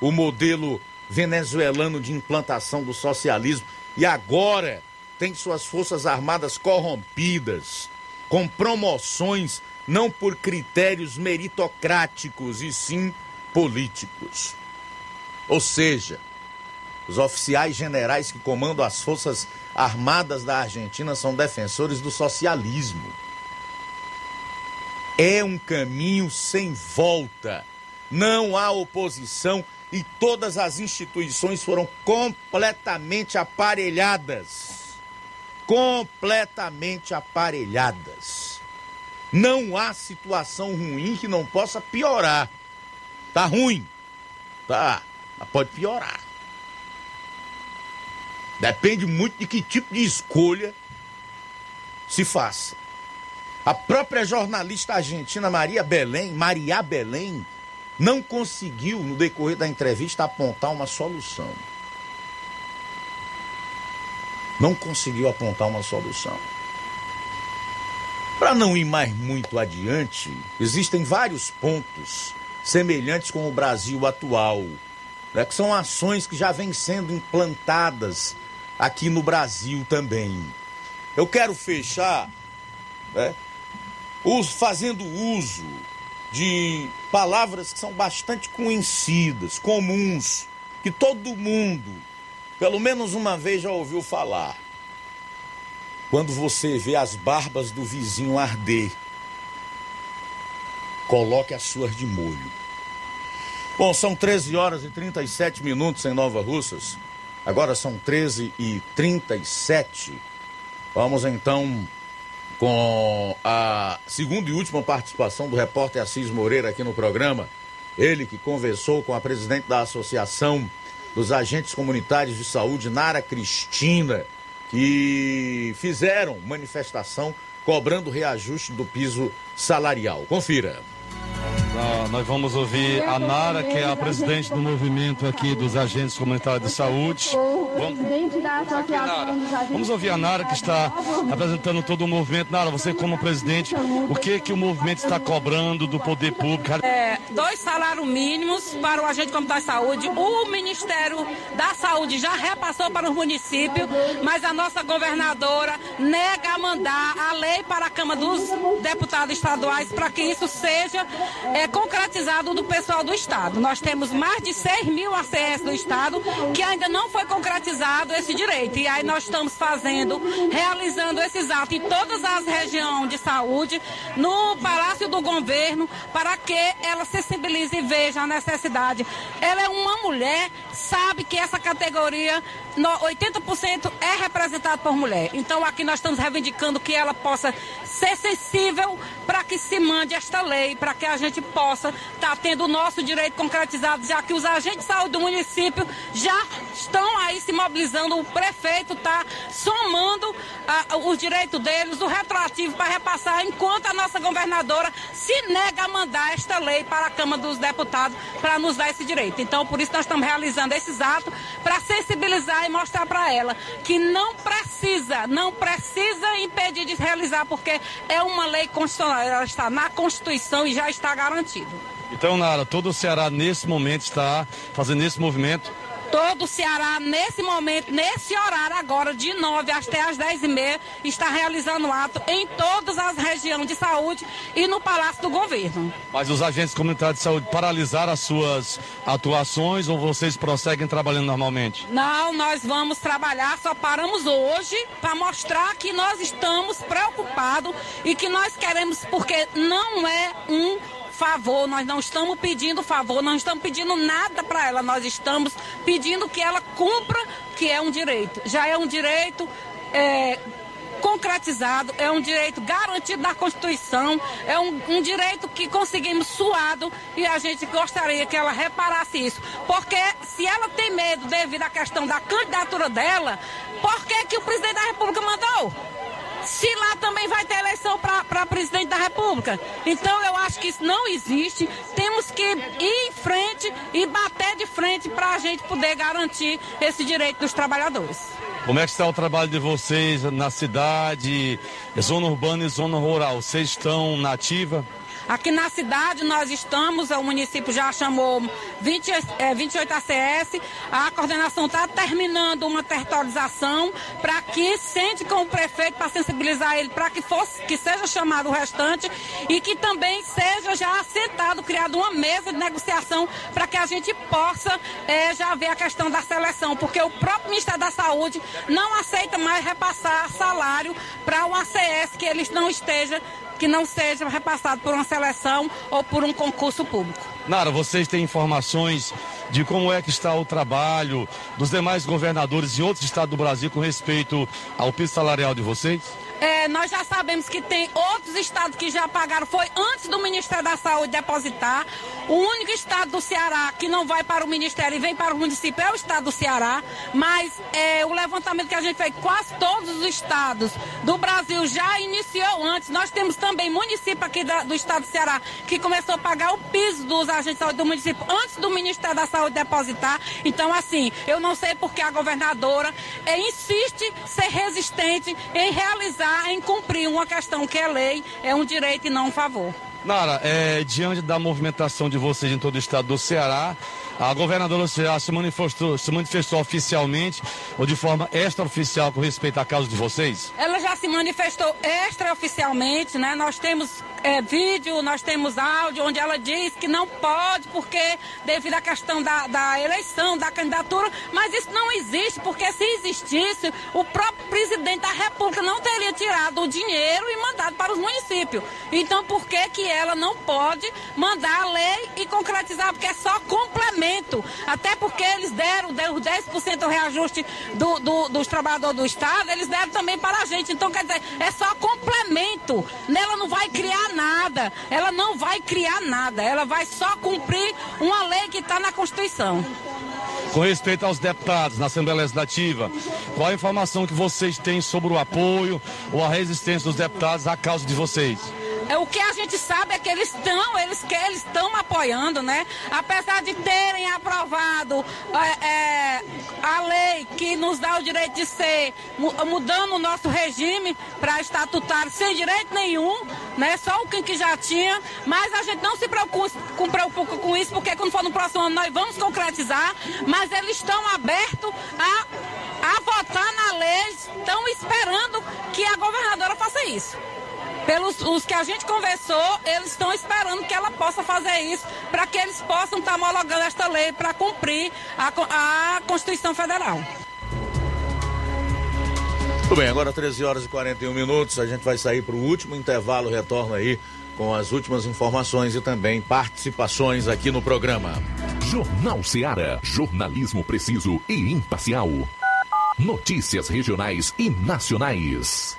o modelo venezuelano de implantação do socialismo e agora tem suas forças armadas corrompidas, com promoções não por critérios meritocráticos, e sim políticos. Ou seja, os oficiais generais que comandam as Forças Armadas da Argentina são defensores do socialismo. É um caminho sem volta. Não há oposição e todas as instituições foram completamente aparelhadas. Completamente aparelhadas. Não há situação ruim que não possa piorar. Tá ruim. Tá. Mas pode piorar. Depende muito de que tipo de escolha se faça. A própria jornalista argentina Maria Belém, Maria Belém, não conseguiu, no decorrer da entrevista, apontar uma solução. Não conseguiu apontar uma solução. Para não ir mais muito adiante, existem vários pontos semelhantes com o Brasil atual, né, que são ações que já vêm sendo implantadas aqui no Brasil também. Eu quero fechar né, fazendo uso de palavras que são bastante conhecidas, comuns, que todo mundo, pelo menos uma vez, já ouviu falar. Quando você vê as barbas do vizinho arder, coloque as suas de molho. Bom, são 13 horas e 37 minutos em Nova Russas. Agora são 13 e 37. Vamos então com a segunda e última participação do repórter Assis Moreira aqui no programa. Ele que conversou com a presidente da Associação dos Agentes Comunitários de Saúde, Nara Cristina que fizeram manifestação cobrando reajuste do piso salarial. Confira. Nós vamos ouvir a Nara, que é a presidente do movimento aqui dos agentes comunitários de saúde. Vamos, ouvir a Nara, que está apresentando todo o movimento. Nara, você como presidente, o que que o movimento está cobrando do poder público? É, dois salários mínimos para o agente comunitário de saúde. O Ministério da Saúde já repassou para os municípios, mas a nossa governadora nega mandar a lei para a Câmara dos Deputados Estaduais para que isso seja é, concretizado do pessoal do Estado. Nós temos mais de 6 mil ACS do Estado que ainda não foi concretizado esse direito. E aí nós estamos fazendo, realizando esses atos em todas as regiões de saúde, no Palácio do Governo, para que ela sensibilize e veja a necessidade. Ela é uma mulher, sabe que essa categoria, no- 80% é representado por mulher. Então aqui nós estamos reivindicando que ela possa ser sensível para que se mande esta lei, para que a gente possa estar tendo o nosso direito concretizado, já que os agentes de saúde do município já estão aí se mobilizando, o prefeito está somando ah, os direitos deles, o retroativo para repassar, enquanto a nossa governadora se nega a mandar esta lei para a Câmara dos Deputados para nos dar esse direito. Então, por isso nós estamos realizando esses atos para sensibilizar e mostrar para ela que não precisa, não precisa impedir de realizar, porque é uma lei constitucional, ela está na Constituição e já está Então, Nara, todo o Ceará nesse momento está fazendo esse movimento. Todo o Ceará, nesse momento, nesse horário agora, de 9 até as 10 e meia, está realizando ato em todas as regiões de saúde e no Palácio do Governo. Mas os agentes comunitários de saúde paralisaram as suas atuações ou vocês prosseguem trabalhando normalmente? Não, nós vamos trabalhar, só paramos hoje para mostrar que nós estamos preocupados e que nós queremos, porque não é um favor, nós não estamos pedindo favor, não estamos pedindo nada para ela, nós estamos pedindo que ela cumpra que é um direito. Já é um direito é, concretizado, é um direito garantido na Constituição, é um, um direito que conseguimos suado e a gente gostaria que ela reparasse isso. Porque se ela tem medo devido à questão da candidatura dela, por que, que o presidente da República mandou? Se lá também vai ter eleição para presidente da República. Então eu acho que isso não existe. Temos que ir em frente e bater de frente para a gente poder garantir esse direito dos trabalhadores. Como é que está o trabalho de vocês na cidade, zona urbana e zona rural? Vocês estão na? Aqui na cidade nós estamos, o município já chamou 20, eh, 28 ACS, a coordenação está terminando uma territorialização para que sente com o prefeito para sensibilizar ele para que fosse, que seja chamado o restante e que também seja já assentado, criado uma mesa de negociação para que a gente possa eh, já ver a questão da seleção, porque o próprio Ministério da Saúde não aceita mais repassar salário para o ACS que eles não esteja que não seja repassado por uma seleção ou por um concurso público. Nara, vocês têm informações de como é que está o trabalho dos demais governadores em outros estados do Brasil com respeito ao piso salarial de vocês? É, nós já sabemos que tem outros estados que já pagaram, foi antes do Ministério da Saúde depositar. O único estado do Ceará que não vai para o Ministério e vem para o município é o estado do Ceará. Mas é, o levantamento que a gente fez, quase todos os estados do Brasil já iniciou antes. Nós temos também município aqui da- do estado do Ceará que começou a pagar o piso dos agentes de saúde do município antes do Ministério da Saúde depositar. Então, assim, eu não sei porque a governadora é, insiste ser resistente em realizar, em cumprir uma questão que é lei, é um direito e não um favor. Nara, é, diante da movimentação de vocês em todo o estado do Ceará, a governadora do Ceará se manifestou, se manifestou oficialmente ou de forma extraoficial com respeito à causa de vocês? Ela já se manifestou extraoficialmente, né? Nós temos é, vídeo, nós temos áudio, onde ela diz que não pode, porque devido à questão da, da eleição, da candidatura, mas isso não existe, porque se existisse, o próprio presidente da República não teria tirado o dinheiro e mandado para os municípios. Então, por que que ela não pode mandar a lei e concretizar? Porque é só complemento. Até porque eles deram, deram 10% o reajuste do, do- dos trabalhadores do Estado, eles deram também para a gente. Então, quer dizer, é só complemento. Ela não vai criar nada. Ela não vai criar nada. Ela vai só cumprir uma lei que está na Constituição. Com respeito aos deputados na Assembleia Legislativa, qual a informação que vocês têm sobre o apoio ou a resistência dos deputados à causa de vocês? É, o que a gente sabe é que eles estão, eles que eles estão apoiando, né? Apesar de terem aprovado é, é, a lei que nos dá o direito de ser mudando o nosso regime para estatutário sem direito nenhum, né? Só o que já tinha, mas a gente não se preocupa com, com isso, porque quando for no próximo ano nós vamos concretizar, mas eles estão abertos a, a votar na lei, estão esperando que a governadora faça isso. Pelos os que a gente conversou, eles estão esperando que ela possa fazer isso para que eles possam estar tá homologando esta lei para cumprir a, a Constituição Federal. Tudo bem, agora 13 horas e 41 minutos. A gente vai sair para o último intervalo, retorno aí com as últimas informações e também participações aqui no programa. Jornal Seara. Jornalismo preciso e imparcial. Notícias regionais e nacionais.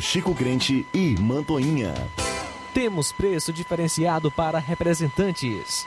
Chico Crente e Mantoinha. Temos preço diferenciado para representantes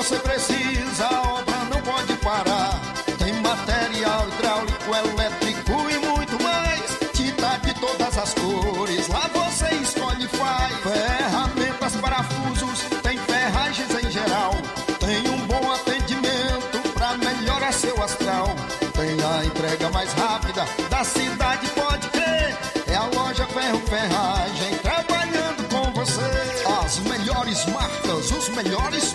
você precisa. A obra não pode parar. Tem material hidráulico, elétrico e muito mais. Tinta de todas as cores, lá você escolhe e faz. Ferramentas, parafusos, tem ferragens em geral. Tem um bom atendimento pra melhorar seu astral. Tem a entrega mais rápida da cidade, pode crer. É a loja Ferro Ferragem trabalhando com você. As melhores marcas, os melhores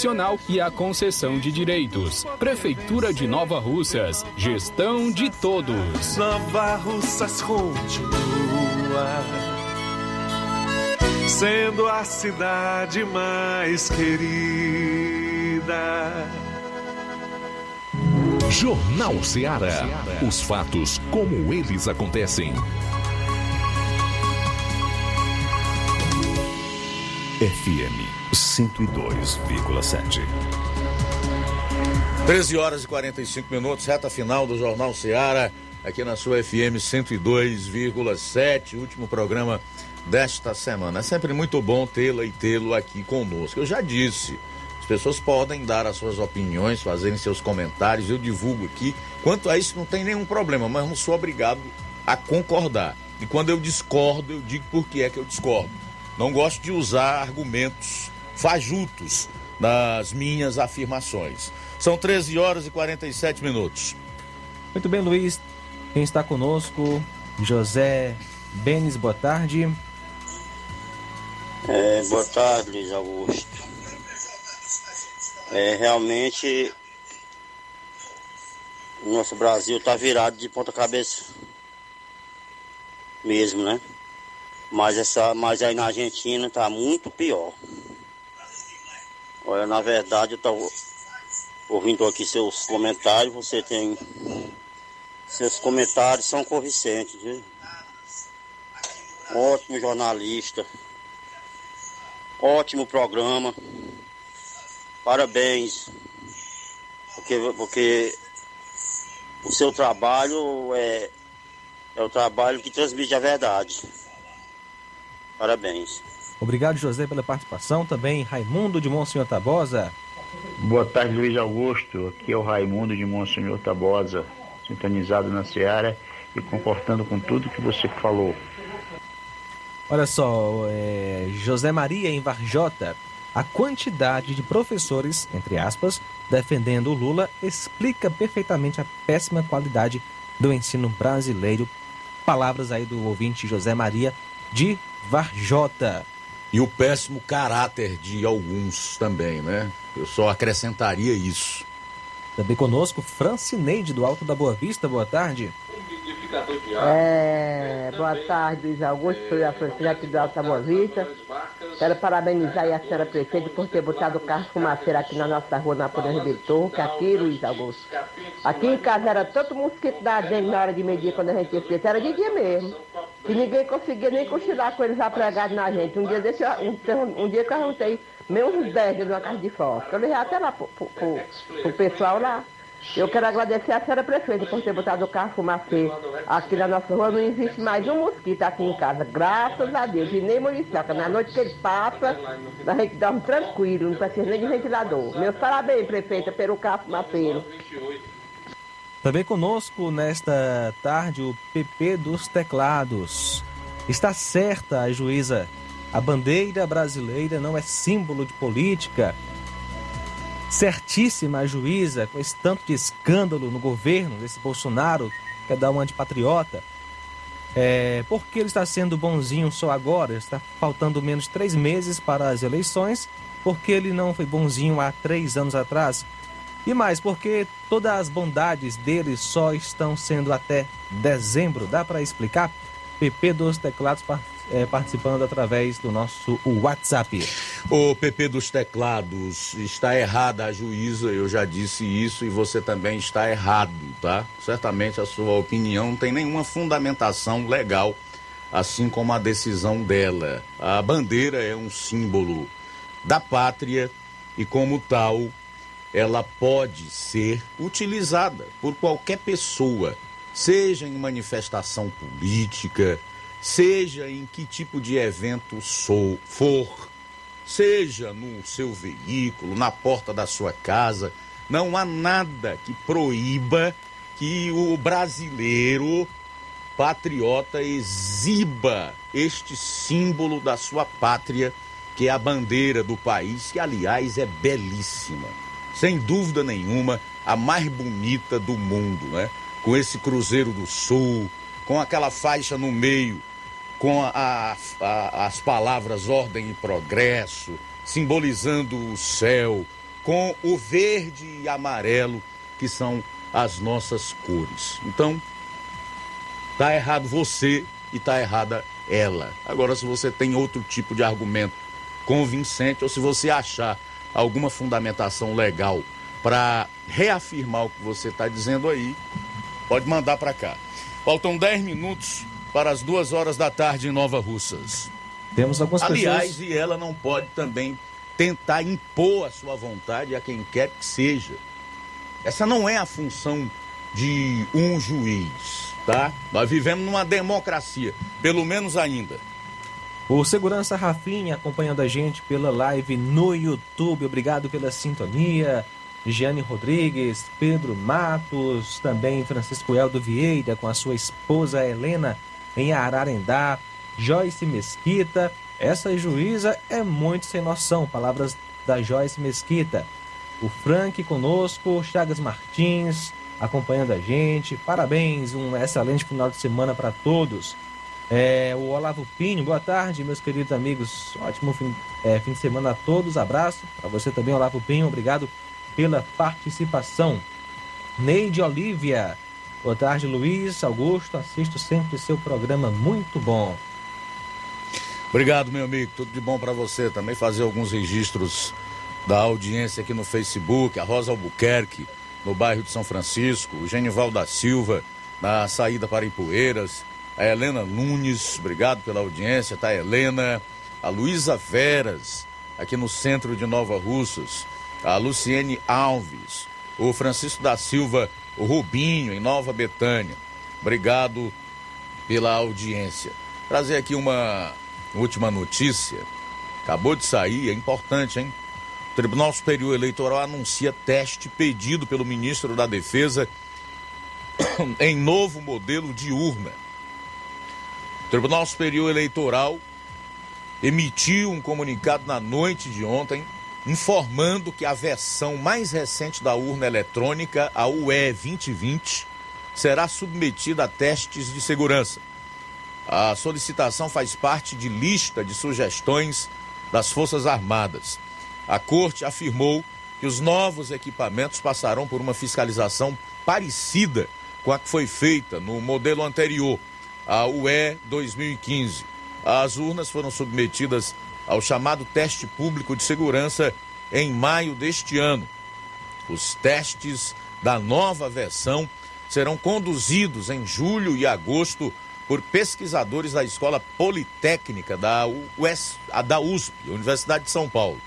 e a concessão de direitos. Prefeitura de Nova Russas, gestão de todos. Nova Russas continua sendo a cidade mais querida. Jornal Ceará. Os fatos como eles acontecem. FM 102,7. 13 horas e 45 minutos, reta final do Jornal Seara, aqui na sua FM 102,7, último programa desta semana. É sempre muito bom tê-la e tê-lo aqui conosco. Eu já disse, as pessoas podem dar as suas opiniões, fazerem seus comentários, eu divulgo aqui. Quanto a isso, não tem nenhum problema, mas não sou obrigado a concordar. E quando eu discordo, eu digo por que é que eu discordo. Não gosto de usar argumentos fajutos nas minhas afirmações. São 13 horas e 47 minutos. Muito bem, Luiz. Quem está conosco? José Benes, boa tarde. É, boa tarde, Luiz Augusto. É, realmente o nosso Brasil tá virado de ponta cabeça mesmo, né? Mas essa, mas aí na Argentina tá muito pior. Olha, na verdade eu tô ouvindo aqui seus comentários, você tem seus comentários são convincentes, viu? Ótimo jornalista. Ótimo programa. Parabéns. Porque, porque o seu trabalho é, é o trabalho que transmite a verdade. Parabéns. Obrigado, José, pela participação. Também Raimundo de Monsenhor Tabosa. Boa tarde, Luiz Augusto. Aqui é o Raimundo de Monsenhor Tabosa, sintonizado na Seara e concordando com tudo que você falou. Olha só, é, José Maria em Varjota. A quantidade de professores, entre aspas, defendendo o Lula explica perfeitamente a péssima qualidade do ensino brasileiro. Palavras aí do ouvinte José Maria de Varjota. E o péssimo caráter de alguns também, né? Eu só acrescentaria isso. Também conosco, Francineide do Alto da Boa Vista. Boa tarde. É, boa tarde, Luiz Augusto, sou a Francina aqui do Alto da Boa Vista. Quero parabenizar a senhora prefeita por ter botado o carro fumaceiro aqui na nossa rua, na Polícia Rebentor, que aqui, Luiz Augusto. Aqui em casa era tanto mosquito da gente na hora de medir quando a gente ia era de dia mesmo. Que ninguém conseguia nem cochilar com eles apregados na gente. Um dia desse, um, um dia que eu arruntei meio uns 10 de uma casa de fósforo. Eu levei até lá pro, pro, pro, pro pessoal lá. Eu quero agradecer a senhora prefeita por ter botado o carro fumaceiro aqui na nossa rua. Não existe mais um mosquito aqui em casa, graças a Deus. E nem muriçoca. Na noite que ele passa, a gente dorme tranquilo, não precisa nem de ventilador. Meus parabéns, prefeita, pelo carro fumaceiro. Também conosco nesta tarde o PP dos Teclados. Está certa a juíza. A bandeira brasileira não é símbolo de política. Certíssima a juíza, com esse tanto de escândalo no governo desse Bolsonaro, que é dar uma de patriota. É, por que ele está sendo bonzinho só agora? Está faltando menos três meses para as eleições. Porque ele não foi bonzinho há três anos atrás? E mais, porque todas as bondades dele só estão sendo até dezembro. Dá para explicar? PP dos Teclados é, participando através do nosso WhatsApp. O PP dos Teclados está errada a juíza, eu já disse isso e você também está errado, tá? Certamente a sua opinião não tem nenhuma fundamentação legal, assim como a decisão dela. A bandeira é um símbolo da pátria e, como tal, ela pode ser utilizada por qualquer pessoa, seja em manifestação política, seja em que tipo de evento sou, for, seja no seu veículo, na porta da sua casa, não há nada que proíba que o brasileiro patriota exiba este símbolo da sua pátria, que é a bandeira do país, que aliás é belíssima sem dúvida nenhuma, a mais bonita do mundo, né? Com esse Cruzeiro do Sul, com aquela faixa no meio, com a, a, as palavras ordem e progresso, simbolizando o céu, com o verde e amarelo, que são as nossas cores. Então, tá errado você e tá errada ela. Agora, se você tem outro tipo de argumento convincente ou se você achar alguma fundamentação legal para reafirmar o que você está dizendo aí, pode mandar para cá. Faltam 10 minutos para as duas horas da tarde em Nova Russas. Temos algumas Aliás, pessoas... e ela não pode também tentar impor a sua vontade a quem quer que seja. Essa não é a função de um juiz, tá? Nós vivemos numa democracia, pelo menos ainda. O segurança Rafinha acompanhando a gente pela live no YouTube. Obrigado pela sintonia. Giane Rodrigues, Pedro Matos, também Francisco Eldo Vieira com a sua esposa Helena em Ararendá. Joyce Mesquita, essa juíza é muito sem noção. Palavras da Joyce Mesquita. O Frank conosco, Chagas Martins acompanhando a gente. Parabéns, um excelente final de semana para todos. É, o Olavo Pinho, boa tarde, meus queridos amigos. Ótimo fim, é, fim de semana a todos. Abraço para você também, Olavo Pinho. Obrigado pela participação. Neide Olívia. Boa tarde, Luiz Augusto. Assisto sempre seu programa muito bom. Obrigado, meu amigo. Tudo de bom para você. Também fazer alguns registros da audiência aqui no Facebook. A Rosa Albuquerque, no bairro de São Francisco. O Genival da Silva, na saída para Ipueiras. A Helena Nunes, obrigado pela audiência. Tá, Helena. A Luísa Veras, aqui no centro de Nova Russas. A Luciene Alves. O Francisco da Silva, o Rubinho, em Nova Betânia. Obrigado pela audiência. Trazer aqui uma última notícia. Acabou de sair, é importante, hein? O Tribunal Superior Eleitoral anuncia teste pedido pelo ministro da Defesa em novo modelo de urna. O Tribunal Superior Eleitoral emitiu um comunicado na noite de ontem informando que a versão mais recente da urna eletrônica, a UE 2020, será submetida a testes de segurança. A solicitação faz parte de lista de sugestões das Forças Armadas. A Corte afirmou que os novos equipamentos passarão por uma fiscalização parecida com a que foi feita no modelo anterior, a UE 2015. As urnas foram submetidas ao chamado teste público de segurança em maio deste ano. Os testes da nova versão serão conduzidos em julho e agosto por pesquisadores da Escola Politécnica da, US, da USP, Universidade de São Paulo.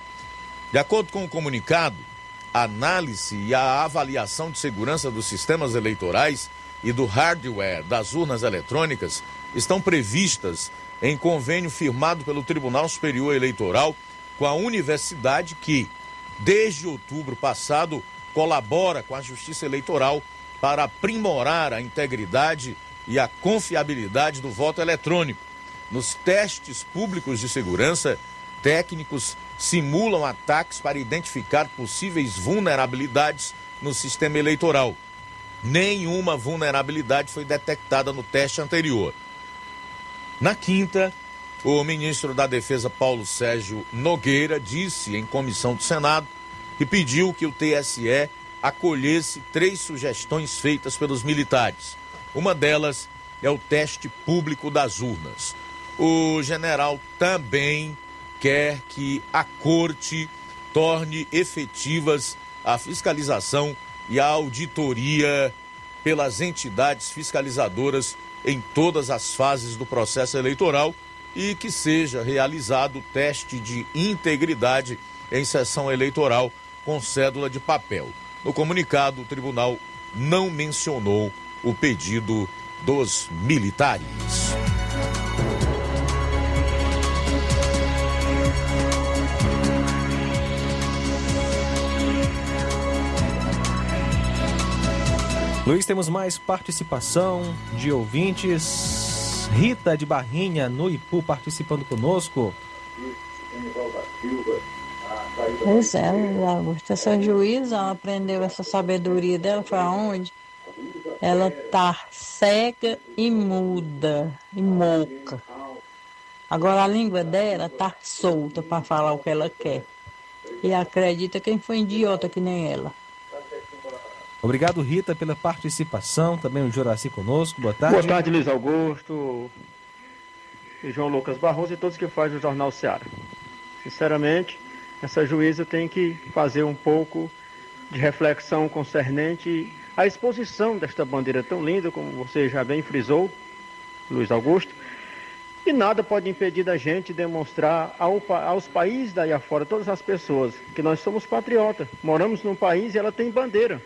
De acordo com o comunicado, a análise e a avaliação de segurança dos sistemas eleitorais e do hardware das urnas eletrônicas estão previstas em convênio firmado pelo Tribunal Superior Eleitoral com a universidade que, desde outubro passado, colabora com a Justiça Eleitoral para aprimorar a integridade e a confiabilidade do voto eletrônico. Nos testes públicos de segurança, técnicos simulam ataques para identificar possíveis vulnerabilidades no sistema eleitoral. Nenhuma vulnerabilidade foi detectada no teste anterior. Na quinta, o ministro da Defesa Paulo Sérgio Nogueira disse em comissão do Senado que pediu que o TSE acolhesse três sugestões feitas pelos militares. Uma delas é o teste público das urnas. O general também quer que a corte torne efetivas a fiscalização e a auditoria pelas entidades fiscalizadoras em todas as fases do processo eleitoral e que seja realizado teste de integridade em sessão eleitoral com cédula de papel. No comunicado, o tribunal não mencionou o pedido dos militares. Luiz, temos mais participação de ouvintes. Rita de Barrinha, no Ipu, participando conosco. Pois é, Augusto. Essa juíza ela aprendeu essa sabedoria dela, foi aonde? Ela tá cega e muda, e moca. Agora a língua dela tá solta para falar o que ela quer. E acredita quem foi idiota que nem ela. Obrigado, Rita, pela participação. Também o Juraci conosco. Boa tarde. Boa tarde, Luiz Augusto, e João Lucas Barroso e todos que fazem o Jornal Seara. Sinceramente, essa juíza tem que fazer um pouco de reflexão concernente à exposição desta bandeira tão linda, como você já bem frisou, Luiz Augusto. E nada pode impedir da gente demonstrar ao, aos países daí afora, todas as pessoas, que nós somos patriotas. Moramos num país e ela tem bandeira.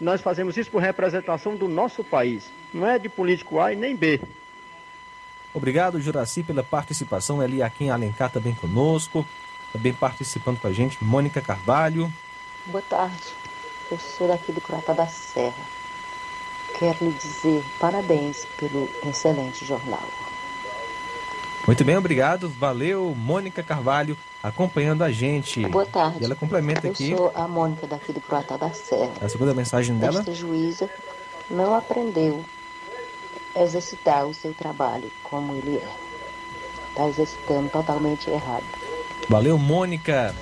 Nós fazemos isso por representação do nosso país. Não é de político A e nem B. Obrigado, Juraci, pela participação. Eliakim Alencar também conosco. Também participando com a gente, Mônica Carvalho. Boa tarde. Eu sou daqui do Croata da Serra. Quero lhe dizer parabéns pelo excelente jornal. Muito bem, obrigado. Valeu, Mônica Carvalho, acompanhando a gente. Boa tarde. E ela complementa Eu aqui. sou a Mônica daqui do Croata da Serra. A segunda mensagem dela. Esta juíza não aprendeu a exercitar o seu trabalho como ele é. Está exercitando totalmente errado. Valeu, Mônica.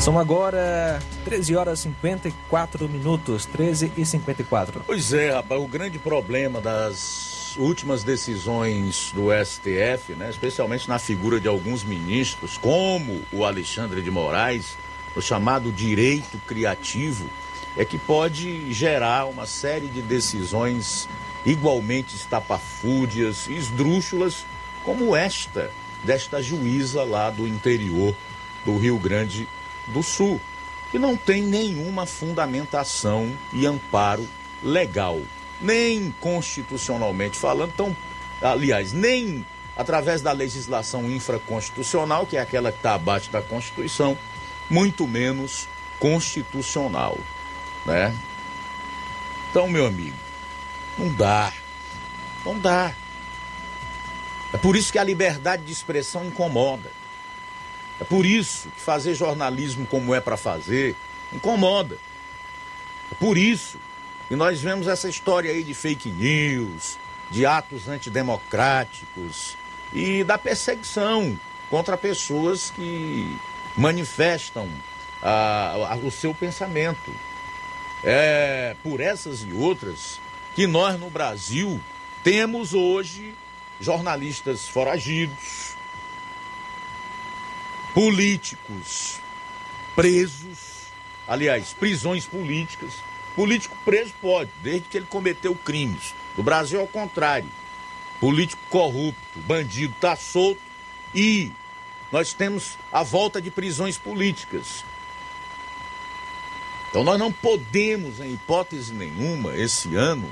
São agora 13 horas e 54 minutos, 13 e 54. Pois é, rapaz, o grande problema das últimas decisões do STF, né, especialmente na figura de alguns ministros, como o Alexandre de Moraes, o chamado direito criativo, é que pode gerar uma série de decisões igualmente estapafúrdias esdrúxulas, como esta, desta juíza lá do interior do Rio Grande do Sul, que não tem nenhuma fundamentação e amparo legal, nem constitucionalmente falando, então, aliás, nem através da legislação infraconstitucional, que é aquela que está abaixo da Constituição, muito menos constitucional, né? Então, meu amigo, não dá, não dá. É por isso que a liberdade de expressão incomoda. É por isso que fazer jornalismo como é para fazer incomoda. É por isso que nós vemos essa história aí de fake news, de atos antidemocráticos e da perseguição contra pessoas que manifestam a, a, o seu pensamento. É por essas e outras que nós no Brasil temos hoje jornalistas foragidos, políticos presos, aliás, prisões políticas. Político preso pode, desde que ele cometeu crimes. No Brasil é o contrário. Político corrupto, bandido está solto e nós temos a volta de prisões políticas. Então nós não podemos, em hipótese nenhuma, esse ano,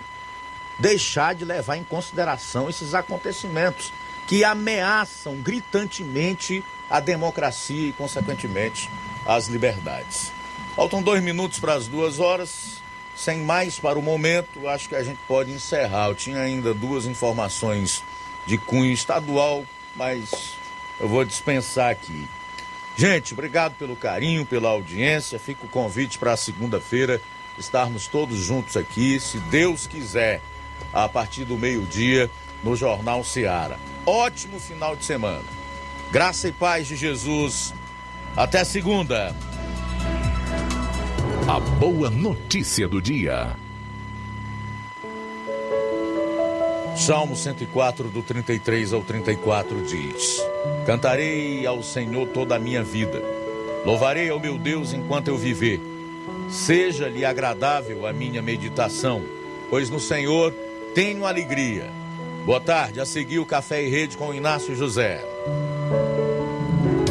deixar de levar em consideração esses acontecimentos que ameaçam gritantemente a democracia e, consequentemente, as liberdades. Faltam dois minutos para as duas horas. Sem mais para o momento, acho que a gente pode encerrar. Eu tinha ainda duas informações de cunho estadual, mas eu vou dispensar aqui. Gente, obrigado pelo carinho, pela audiência. Fica o convite para segunda-feira estarmos todos juntos aqui, se Deus quiser, a partir do meio-dia, no Jornal Seara. Ótimo final de semana. Graça e paz de Jesus. Até segunda. A boa notícia do dia. Salmo 104, do 33 ao 34 diz: Cantarei ao Senhor toda a minha vida, louvarei ao meu Deus enquanto eu viver. Seja-lhe agradável a minha meditação, pois no Senhor tenho alegria. Boa tarde, a seguir o Café e Rede com Inácio José.